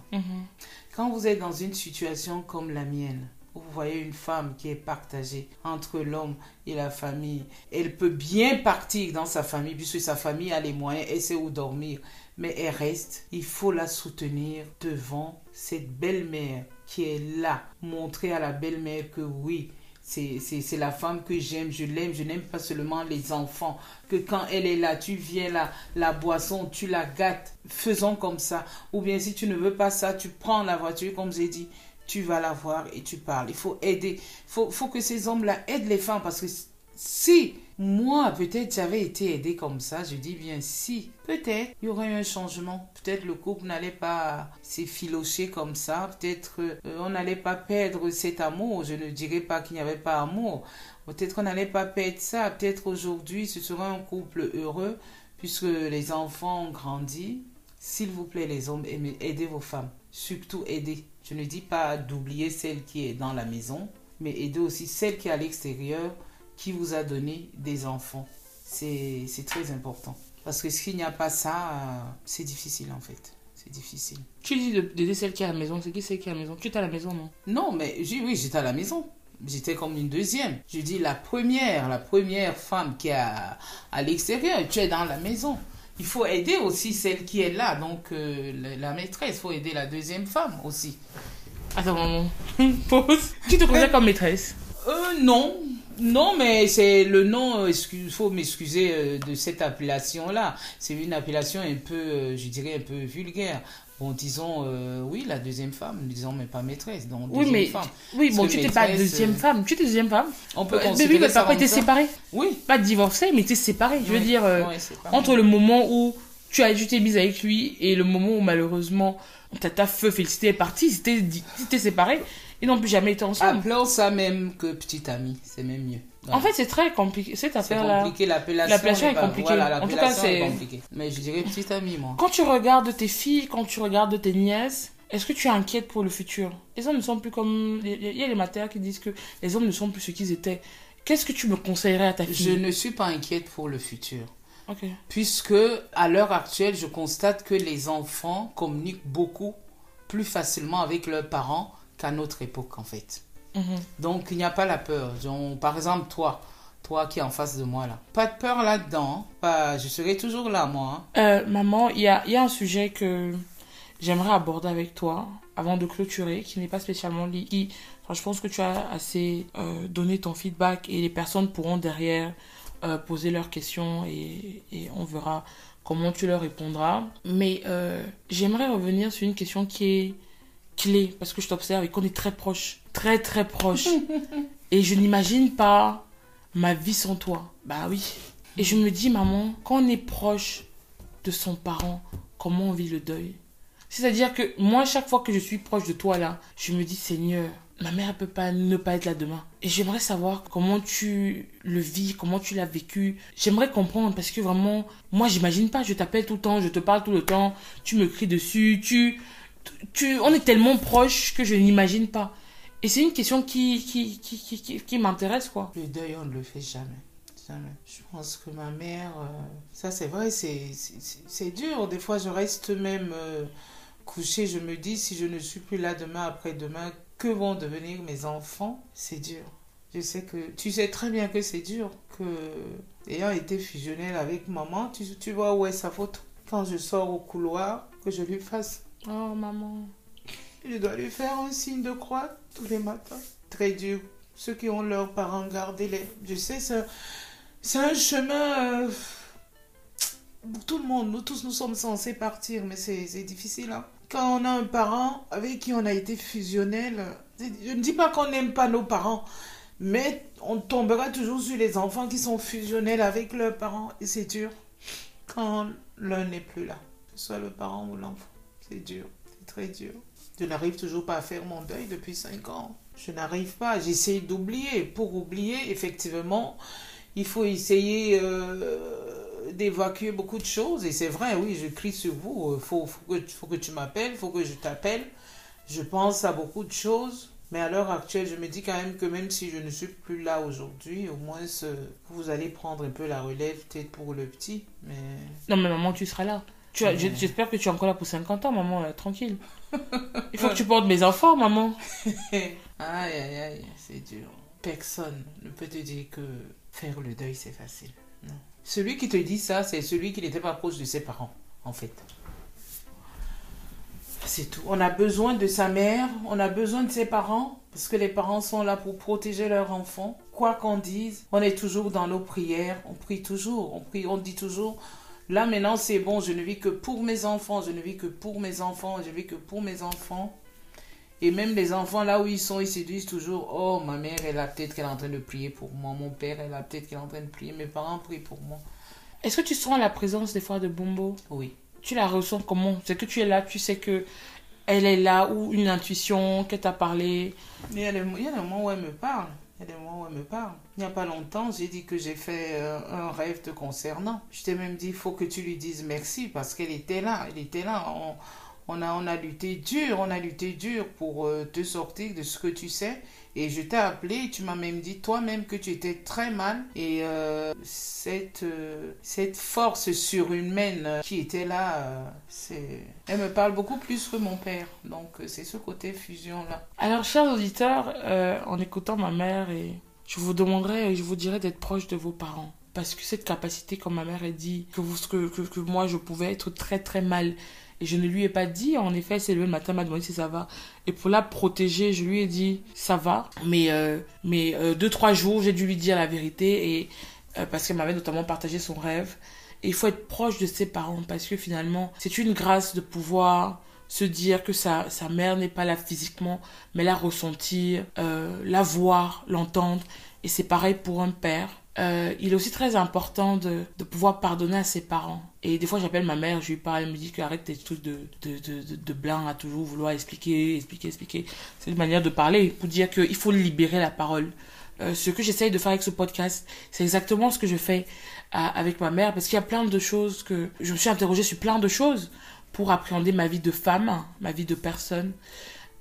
Quand vous êtes dans une situation comme la mienne, vous voyez une femme qui est partagée entre l'homme et la famille, elle peut bien partir dans sa famille, puisque sa famille a les moyens, elle sait où dormir, mais elle reste. Il faut la soutenir devant cette belle-mère qui est là, montrer à la belle-mère que oui, c'est la femme que j'aime, je l'aime, je n'aime pas seulement les enfants, que quand elle est là, tu viens là, la boisson, tu la gâtes, faisons comme ça. Ou bien si tu ne veux pas ça, tu prends la voiture, comme j'ai dit, tu vas la voir et tu parles. Il faut aider, il faut, que ces hommes-là aident les femmes parce que si moi, peut-être j'avais été aidée comme ça, je dis bien si, peut-être il y aurait eu un changement. Peut-être le couple n'allait pas s'effilocher comme ça, peut-être euh, on n'allait pas perdre cet amour. Je ne dirais pas qu'il n'y avait pas amour. Peut-être qu'on n'allait pas perdre ça. Peut-être aujourd'hui ce sera un couple heureux puisque les enfants ont grandi. S'il vous plaît les hommes, aidez vos femmes. Surtout aidez. Je ne dis pas d'oublier celle qui est dans la maison, mais aidez aussi celle qui est à l'extérieur qui vous a donné des enfants. C'est très important. Parce que s'il n'y a pas ça, euh, c'est difficile en fait. C'est difficile. Tu dis de- d'aider celle qui est à la maison. C'est qui celle qui est à la maison? Tu es à la maison, non? Non, mais j'ai- oui, j'étais à la maison. J'étais comme une deuxième. Je dis la première, la première femme qui est à, à l'extérieur. Tu es dans la maison. Il faut aider aussi celle qui est là. Donc, euh, la, maîtresse, il faut aider la deuxième femme aussi. Attends, maman. Pause. Tu te considères comme maîtresse? Euh, non. Non, mais c'est le nom, il faut m'excuser euh, de cette appellation-là. C'est une appellation un peu, euh, je dirais, un peu vulgaire. Bon, disons, euh, oui, la deuxième femme, disons, mais pas maîtresse. Donc, Oui, deuxième mais. femme. Oui, bon, tu n'es pas deuxième euh, femme. Tu étais deuxième femme. On peut Euh, Mais oui, papa était séparé. Oui. Pas divorcé, mais était séparé. Je veux Oui. dire, euh, entre le moment où tu as tu t'es mise avec lui et le moment où malheureusement ta, ta feu félicité est partie, c'était c'était séparé. Ils n'ont plus jamais été ensemble. Appelons ça même que petite amie, c'est même mieux. En fait, c'est très compliqué. Cette c'est affaire-là. compliqué, l'appellation. Est compliquée. Voilà, En tout cas, c'est-. Mais je dirais petite amie, moi. Quand tu regardes tes filles, quand tu regardes tes nièces, est-ce que tu es inquiète pour le futur? Les hommes ne sont plus comme. Il y a les matériaux qui disent que les hommes ne sont plus ce qu'ils étaient. Qu'est-ce que tu me conseillerais à ta Je fille ne suis pas inquiète pour le futur. Ok. Puisque, à l'heure actuelle, je constate que les enfants communiquent beaucoup plus facilement avec leurs parents qu'à notre époque, en fait. Mhm. Donc, il n'y a pas la peur. Donc, par exemple, toi, toi qui es en face de moi là, pas de peur là-dedans. Pas, je serai toujours là, moi. hein. Euh, maman, il y a, il y a un sujet que j'aimerais aborder avec toi avant de clôturer, qui n'est pas spécialement lié. qui- enfin, je pense que tu as assez euh, donné ton feedback et les personnes pourront derrière euh, poser leurs questions et, et on verra comment tu leur répondras. Mais j'aimerais revenir sur une question qui est clé parce que je t'observe et qu'on est très proches, très très proches. et je n'imagine pas ma vie sans toi. Bah oui. Et je me dis, maman, quand on est proche de son parent, comment on vit le deuil? C'est-à-dire que moi, chaque fois que je suis proche de toi là, je me dis, Seigneur, ma mère peut pas ne pas être là demain. Et j'aimerais savoir comment tu le vis, comment tu l'as vécu. J'aimerais comprendre parce que vraiment, moi, j'imagine pas, je t'appelle tout le temps, je te parle tout le temps, tu me cries dessus, tu, on est tellement proches que je n'imagine pas. Et c'est une question qui, qui, qui, qui, m'intéresse, quoi. Le deuil, on ne le fait jamais. Jamais. Je pense que ma mère, euh, ça c'est vrai, c'est dur. Des fois, je reste même euh, couchée. Je me dis, si je ne suis plus là demain, après-demain, que vont devenir mes enfants? C'est dur. Je sais que tu sais très bien que c'est dur. Que ayant été fusionnelle avec maman, tu, tu vois où est sa faute? Quand je sors au couloir, que je lui fasse. Oh, maman. Je dois lui faire un signe de croix tous les matins. Très dur. Ceux qui ont leurs parents, gardez-les. Je sais, c'est un chemin euh, pour tout le monde. Nous tous, nous sommes censés partir, mais c'est c'est difficile. hein. Quand on a un parent avec qui on a été fusionnel, je ne dis pas qu'on n'aime pas nos parents, mais on tombera toujours sur les enfants qui sont fusionnels avec leurs parents. Et c'est dur quand l'un n'est plus là, que ce soit le parent ou l'enfant. C'est dur, c'est très dur. Je n'arrive toujours pas à faire mon deuil depuis 5 ans. Je n'arrive pas. J'essaie d'oublier. Pour oublier, effectivement, il faut essayer euh, d'évacuer beaucoup de choses. Et c'est vrai, oui, je crie sur vous. Il faut, que, tu m'appelles, il faut que je t'appelle. Je pense à beaucoup de choses. Mais à l'heure actuelle, je me dis quand même que même si je ne suis plus là aujourd'hui, au moins vous allez prendre un peu la relève, peut-être pour le petit. Mais Non, mais maman, tu seras là. Tu as-. J'espère que tu es encore là pour 50 ans, maman, euh, tranquille. Il faut que tu portes mes enfants, maman. aïe, aïe, aïe, c'est dur. Personne ne peut te dire que faire le deuil, c'est facile. Non. Celui qui te dit ça, c'est celui qui n'était pas proche de ses parents, en fait. C'est tout. On a besoin de sa mère, on a besoin de ses parents, parce que les parents sont là pour protéger leurs enfants. Quoi qu'on dise, on est toujours dans nos prières, on prie toujours, on prie, on dit toujours, là maintenant c'est bon, je ne vis que pour mes enfants, je ne vis que pour mes enfants, je vis que pour mes enfants. Et même les enfants, là où ils sont, ils se disent toujours Oh, ma mère, elle a peut-être qu'elle est en train de prier pour moi. Mon père, elle a peut-être qu'elle est en train de prier. Mes parents prient pour moi. Est-ce que tu sens la présence des fois de Bombo? Oui. Tu la ressens comment? C'est que tu es là, tu sais que elle est là, ou une intuition, qu'elle t'a parlé? Il y a des moments où elle me parle. Il y où elle me parle. Il n'y a pas longtemps, j'ai dit que j'ai fait euh, un rêve te concernant. Je t'ai même dit il faut que tu lui dises merci parce qu'elle était là. Elle était là. On, on, a, on a lutté dur. On a lutté dur pour euh, te sortir de ce que tu sais. Et je t'ai appelé, tu m'as même dit toi-même que tu étais très mal. Et euh, cette, euh, cette force surhumaine qui était là, c'est... elle me parle beaucoup plus que mon père. Donc c'est ce côté fusion-là. Alors, chers auditeurs, en écoutant ma mère, je vous demanderais et je vous dirais d'être proche de vos parents. Parce que cette capacité, comme ma mère a dit, que, vous, que moi je pouvais être très très mal. Et je ne lui ai pas dit, en effet, c'est le matin, m'a demandé si ça va. Et pour la protéger, je lui ai dit, ça va. Mais, euh, mais euh, deux, trois jours, j'ai dû lui dire la vérité. Et, euh, parce qu'elle m'avait notamment partagé son rêve. Et il faut être proche de ses parents. Parce que finalement, c'est une grâce de pouvoir se dire que sa, sa mère n'est pas là physiquement, mais la ressentir, la voir, l'entendre. Et c'est pareil pour un père. Euh, il est aussi très important de, pouvoir pardonner à ses parents. Et des fois, j'appelle ma mère, je lui parle, elle me dit qu'arrête tes trucs de, de, de, de, blanc à toujours vouloir expliquer, expliquer, expliquer. C'est une manière de parler pour dire qu'il faut libérer la parole. Euh, ce que j'essaye de faire avec ce podcast, c'est exactement ce que je fais euh, avec ma mère, parce qu'il y a plein de choses que je me suis interrogée sur plein de choses pour appréhender ma vie de femme, ma vie de personne.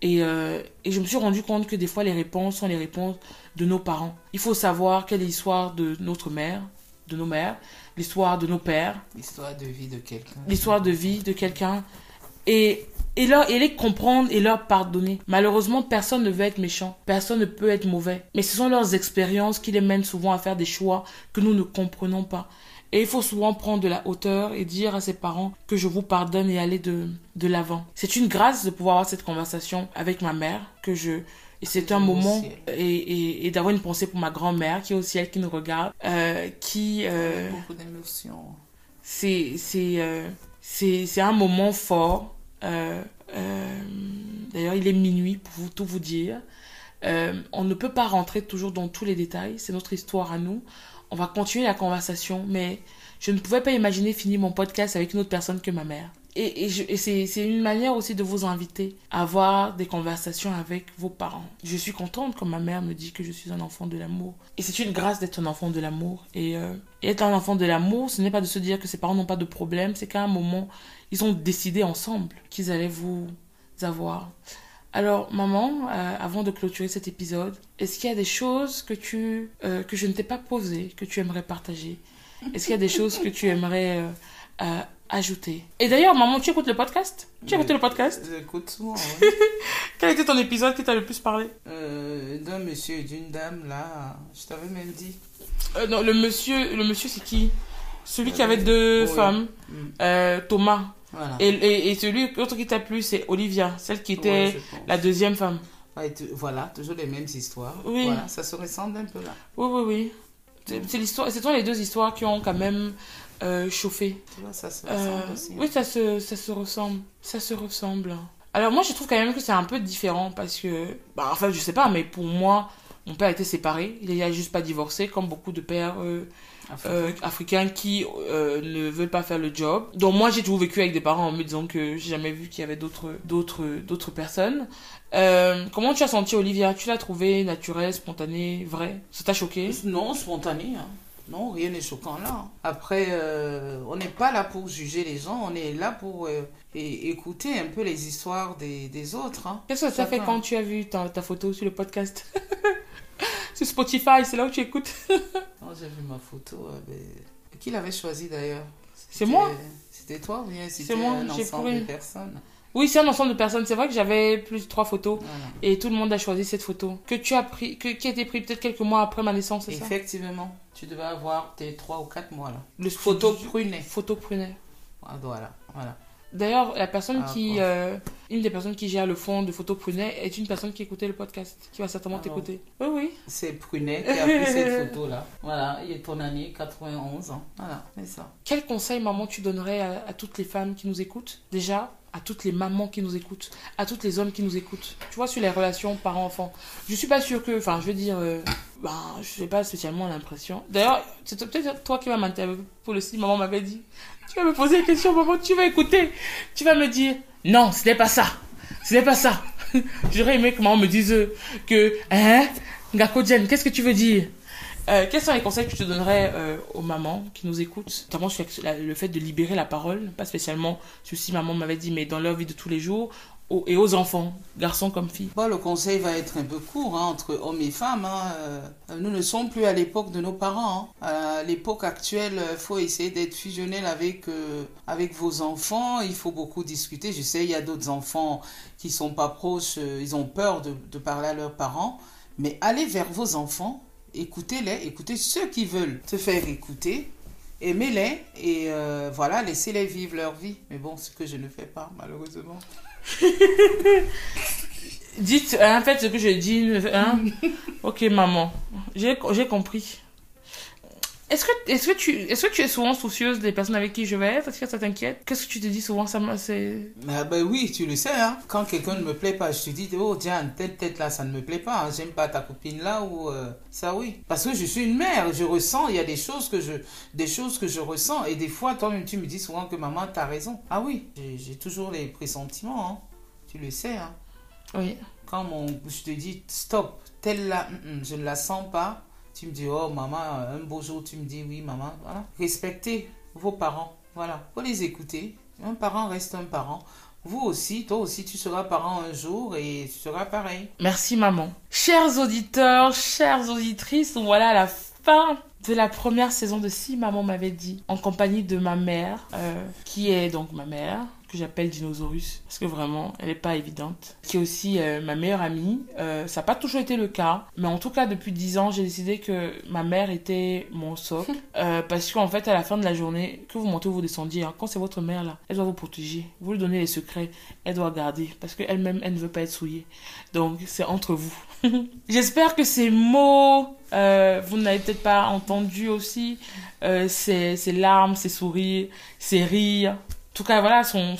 Et, et, je me suis rendu compte que des fois, les réponses sont les réponses de nos parents. Il faut savoir quelle est l'histoire de notre mère, de nos mères, l'histoire de nos pères. L'histoire de vie de quelqu'un. L'histoire de vie de quelqu'un. Et, et, leur, et les comprendre et leur pardonner. Malheureusement, personne ne veut être méchant. Personne ne peut être mauvais. Mais ce sont leurs expériences qui les mènent souvent à faire des choix que nous ne comprenons pas. Et il faut souvent prendre de la hauteur et dire à ses parents que je vous pardonne et aller de, de l'avant. C'est une grâce de pouvoir avoir cette conversation avec ma mère que je, et c'est un moment et, et, et d'avoir une pensée pour ma grand-mère qui est aussi elle qui nous regarde, euh, qui euh, beaucoup d'émotions. C'est c'est euh, c'est c'est un moment fort. D'ailleurs, il est minuit pour vous tout vous dire. On ne peut pas rentrer toujours dans tous les détails. C'est notre histoire à nous on va continuer la conversation, mais je ne pouvais pas imaginer finir mon podcast avec une autre personne que ma mère. Et, c'est une manière aussi de vous inviter à avoir des conversations avec vos parents. Je suis contente quand ma mère me dit que je suis un enfant de l'amour. Et c'est une grâce d'être un enfant de l'amour. Et, euh, être un enfant de l'amour, ce n'est pas de se dire que ses parents n'ont pas de problème, c'est qu'à un moment, ils ont décidé ensemble qu'ils allaient vous avoir. Alors, maman, euh, avant de clôturer cet épisode, est-ce qu'il y a des choses que tu euh, que je ne t'ai pas posées, que tu aimerais partager? Est-ce qu'il y a des choses que tu aimerais ajouter Et d'ailleurs, maman, tu écoutes le podcast? Tu as écouté le podcast? J'écoute souvent. Quel était ton épisode qui t'a le plus parlé? Euh, D'un monsieur et d'une dame, là, je t'avais même dit. Euh, Non, le monsieur, le monsieur c'est qui? Celui qui avait deux oui. femmes, Mm. euh, Thomas. Voilà. Et, et, et celui l'autre qui t'a plu, c'est Olivia, celle qui était Ouais, la deuxième femme. Ouais, tu- voilà, toujours les mêmes histoires. Oui. Voilà, ça se ressemble un peu là. Oui, oui, oui. C'est c'est l'histoire, c'est toi les deux histoires qui ont quand même euh, chauffé. Ça se Euh, ressemble aussi. oui, ça se, ça se ressemble. Ça se ressemble. Alors moi, je trouve quand même que c'est un peu différent parce que, bah, enfin, je sais pas, mais pour moi, mon père était séparé. Il a juste pas divorcé, comme beaucoup de pères euh, euh, africains qui euh, ne veulent pas faire le job. Donc moi, j'ai toujours vécu avec des parents en me disant que j'ai jamais vu qu'il y avait d'autres, d'autres, d'autres personnes. Euh, comment tu as senti Olivia? Tu l'as trouvée naturelle, spontanée, vraie Ça t'a choqué? Non, spontané. hein. Non, rien n'est choquant là. Après, euh, on n'est pas là pour juger les gens, on est là pour euh, écouter un peu les histoires des, des autres. hein. Qu'est-ce que ça fait quand tu as vu ta, ta photo sur le podcast? Sur Spotify, c'est là où tu écoutes? Quand j'ai vu ma photo, euh, ben, qui l'avait choisi d'ailleurs? C'est moi. C'était toi ou bien c'était un ensemble de personnes? Oui, c'est un ensemble de personnes. C'est vrai que j'avais plus de trois photos Voilà. et tout le monde a choisi cette photo. Que tu as pris, que, qui a été pris peut-être quelques mois après ma naissance, c'est ça? Effectivement, tu devais avoir tes 3 ou 4 mois là. Le Photo prunet. photo prunet. Ah, Voilà, voilà. D'ailleurs, la personne Ah, qui, euh, une des personnes qui gère le fond de photo prunet est une personne qui écoutait le podcast, qui va certainement Ah t'écouter. Oui, oui. C'est Prunet qui a pris cette photo là. Voilà, il est ton année 91 ans. Voilà, c'est ça. Quel conseil, maman, tu donnerais à, à toutes les femmes qui nous écoutent Déjà, à toutes les mamans qui nous écoutent, à tous les hommes qui nous écoutent. Tu vois, sur les relations parents-enfants. Je suis pas sûre que, enfin, je veux dire, euh, ben, je n'ai pas spécialement l'impression. D'ailleurs, c'est peut-être toi qui vas m'interviewer pour le site. Maman m'avait dit, tu vas me poser une question, maman, tu vas écouter. Tu vas me dire, non, ce n'est pas ça. Ce n'est pas ça. J'aurais aimé que maman me dise que, hein, Ngako qu'est-ce que tu veux dire? Euh, quels sont les conseils que tu te donnerais euh, aux mamans qui nous écoutent, notamment sur le fait de libérer la parole, pas spécialement si maman m'avait dit, mais dans leur vie de tous les jours, et aux enfants, garçons comme filles? Bon, le conseil va être un peu court hein, entre hommes et femmes. hein. Euh, Nous ne sommes plus à l'époque de nos parents. hein. À l'époque actuelle, il faut essayer d'être fusionnel avec, avec vos enfants. Il faut beaucoup discuter. Je sais, il y a d'autres enfants qui sont pas proches. ils ont peur de, de parler à leurs parents. Mais allez vers vos enfants. Écoutez-les. Écoutez ceux qui veulent te faire écouter. Aimez-les et euh, voilà, laissez-les vivre leur vie. Mais bon, ce que je ne fais pas, malheureusement. Dites, hein, faites ce que je dis, hein. ok maman, j'ai compris. Est-ce que, est-ce que tu, est-ce que tu es souvent soucieuse des personnes avec qui je vais? Est-ce que ça t'inquiète? Qu'est-ce que tu te dis souvent? Ça c'est. Ah ben oui, tu le sais, hein. Quand quelqu'un ne me plaît pas, je te dis, oh Diane, telle tête là, ça ne me plaît pas. hein. J'aime pas ta copine là ou euh, ça oui. Parce que je suis une mère, je ressens, il y a des choses que je, des choses que je ressens et des fois, toi-même, tu me dis souvent que maman, t'as raison. Ah oui, j'ai- toujours les pressentiments, hein. Tu le sais, hein. Oui. Quand mon, je te dis stop, telle là, hum, hum, je ne la sens pas. Tu me dis, oh maman, un beau jour, tu me dis oui, maman. Voilà. Respectez vos parents. Voilà. Faut les écouter. Un parent reste un parent. Vous aussi, toi aussi, tu seras parent un jour et tu seras pareil. Merci maman. Chers auditeurs, chères auditrices, voilà la fin de la première saison de Si Maman m'avait dit, en compagnie de ma mère, euh, qui est donc ma mère, que j'appelle Dinosaurus, parce que vraiment, elle est pas évidente, qui est aussi euh, ma meilleure amie. Euh, ça n'a pas toujours été le cas, mais en tout cas, depuis 10 ans, j'ai décidé que ma mère était mon socle, euh, parce qu'en fait, à la fin de la journée, que vous montez ou vous descendiez, hein, quand c'est votre mère là, elle doit vous protéger, vous lui donnez les secrets, elle doit garder, parce qu'elle-même, elle ne veut pas être souillée. Donc, c'est entre vous. J'espère que ces mots, euh, vous n'avez peut-être pas entendu aussi, euh, ces, ces larmes, ces sourires, ces rires. En tout cas, voilà, son,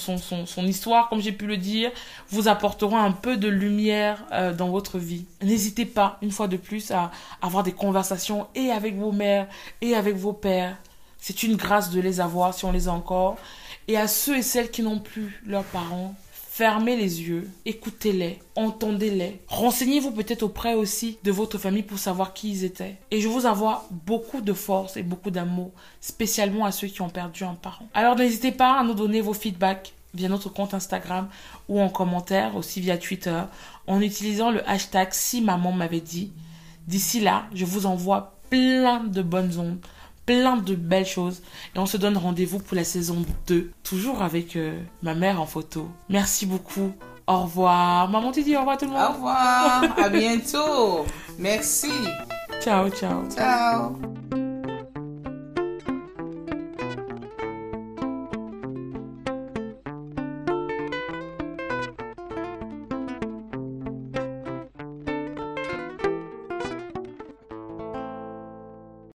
histoire, comme j'ai pu le dire, vous apporteront un peu de lumière euh, dans votre vie. N'hésitez pas, une fois de plus, à avoir des conversations et avec vos mères et avec vos pères. C'est une grâce de les avoir si on les a encore. Et à ceux et celles qui n'ont plus leurs parents, fermez les yeux, écoutez-les, entendez-les. Renseignez-vous peut-être auprès aussi de votre famille pour savoir qui ils étaient. Et je vous envoie beaucoup de force et beaucoup d'amour, spécialement à ceux qui ont perdu un parent. Alors n'hésitez pas à nous donner vos feedbacks via notre compte Instagram ou en commentaire, aussi via Twitter, en utilisant le hashtag si maman m'avait dit. D'ici là, je vous envoie plein de bonnes ondes, plein de belles choses. Et on se donne rendez-vous pour la saison 2, toujours avec euh, ma mère en photo. Merci beaucoup. Au revoir. Maman, tu dis au revoir tout le Au monde. revoir, à bientôt. Merci. Ciao, ciao. Ciao.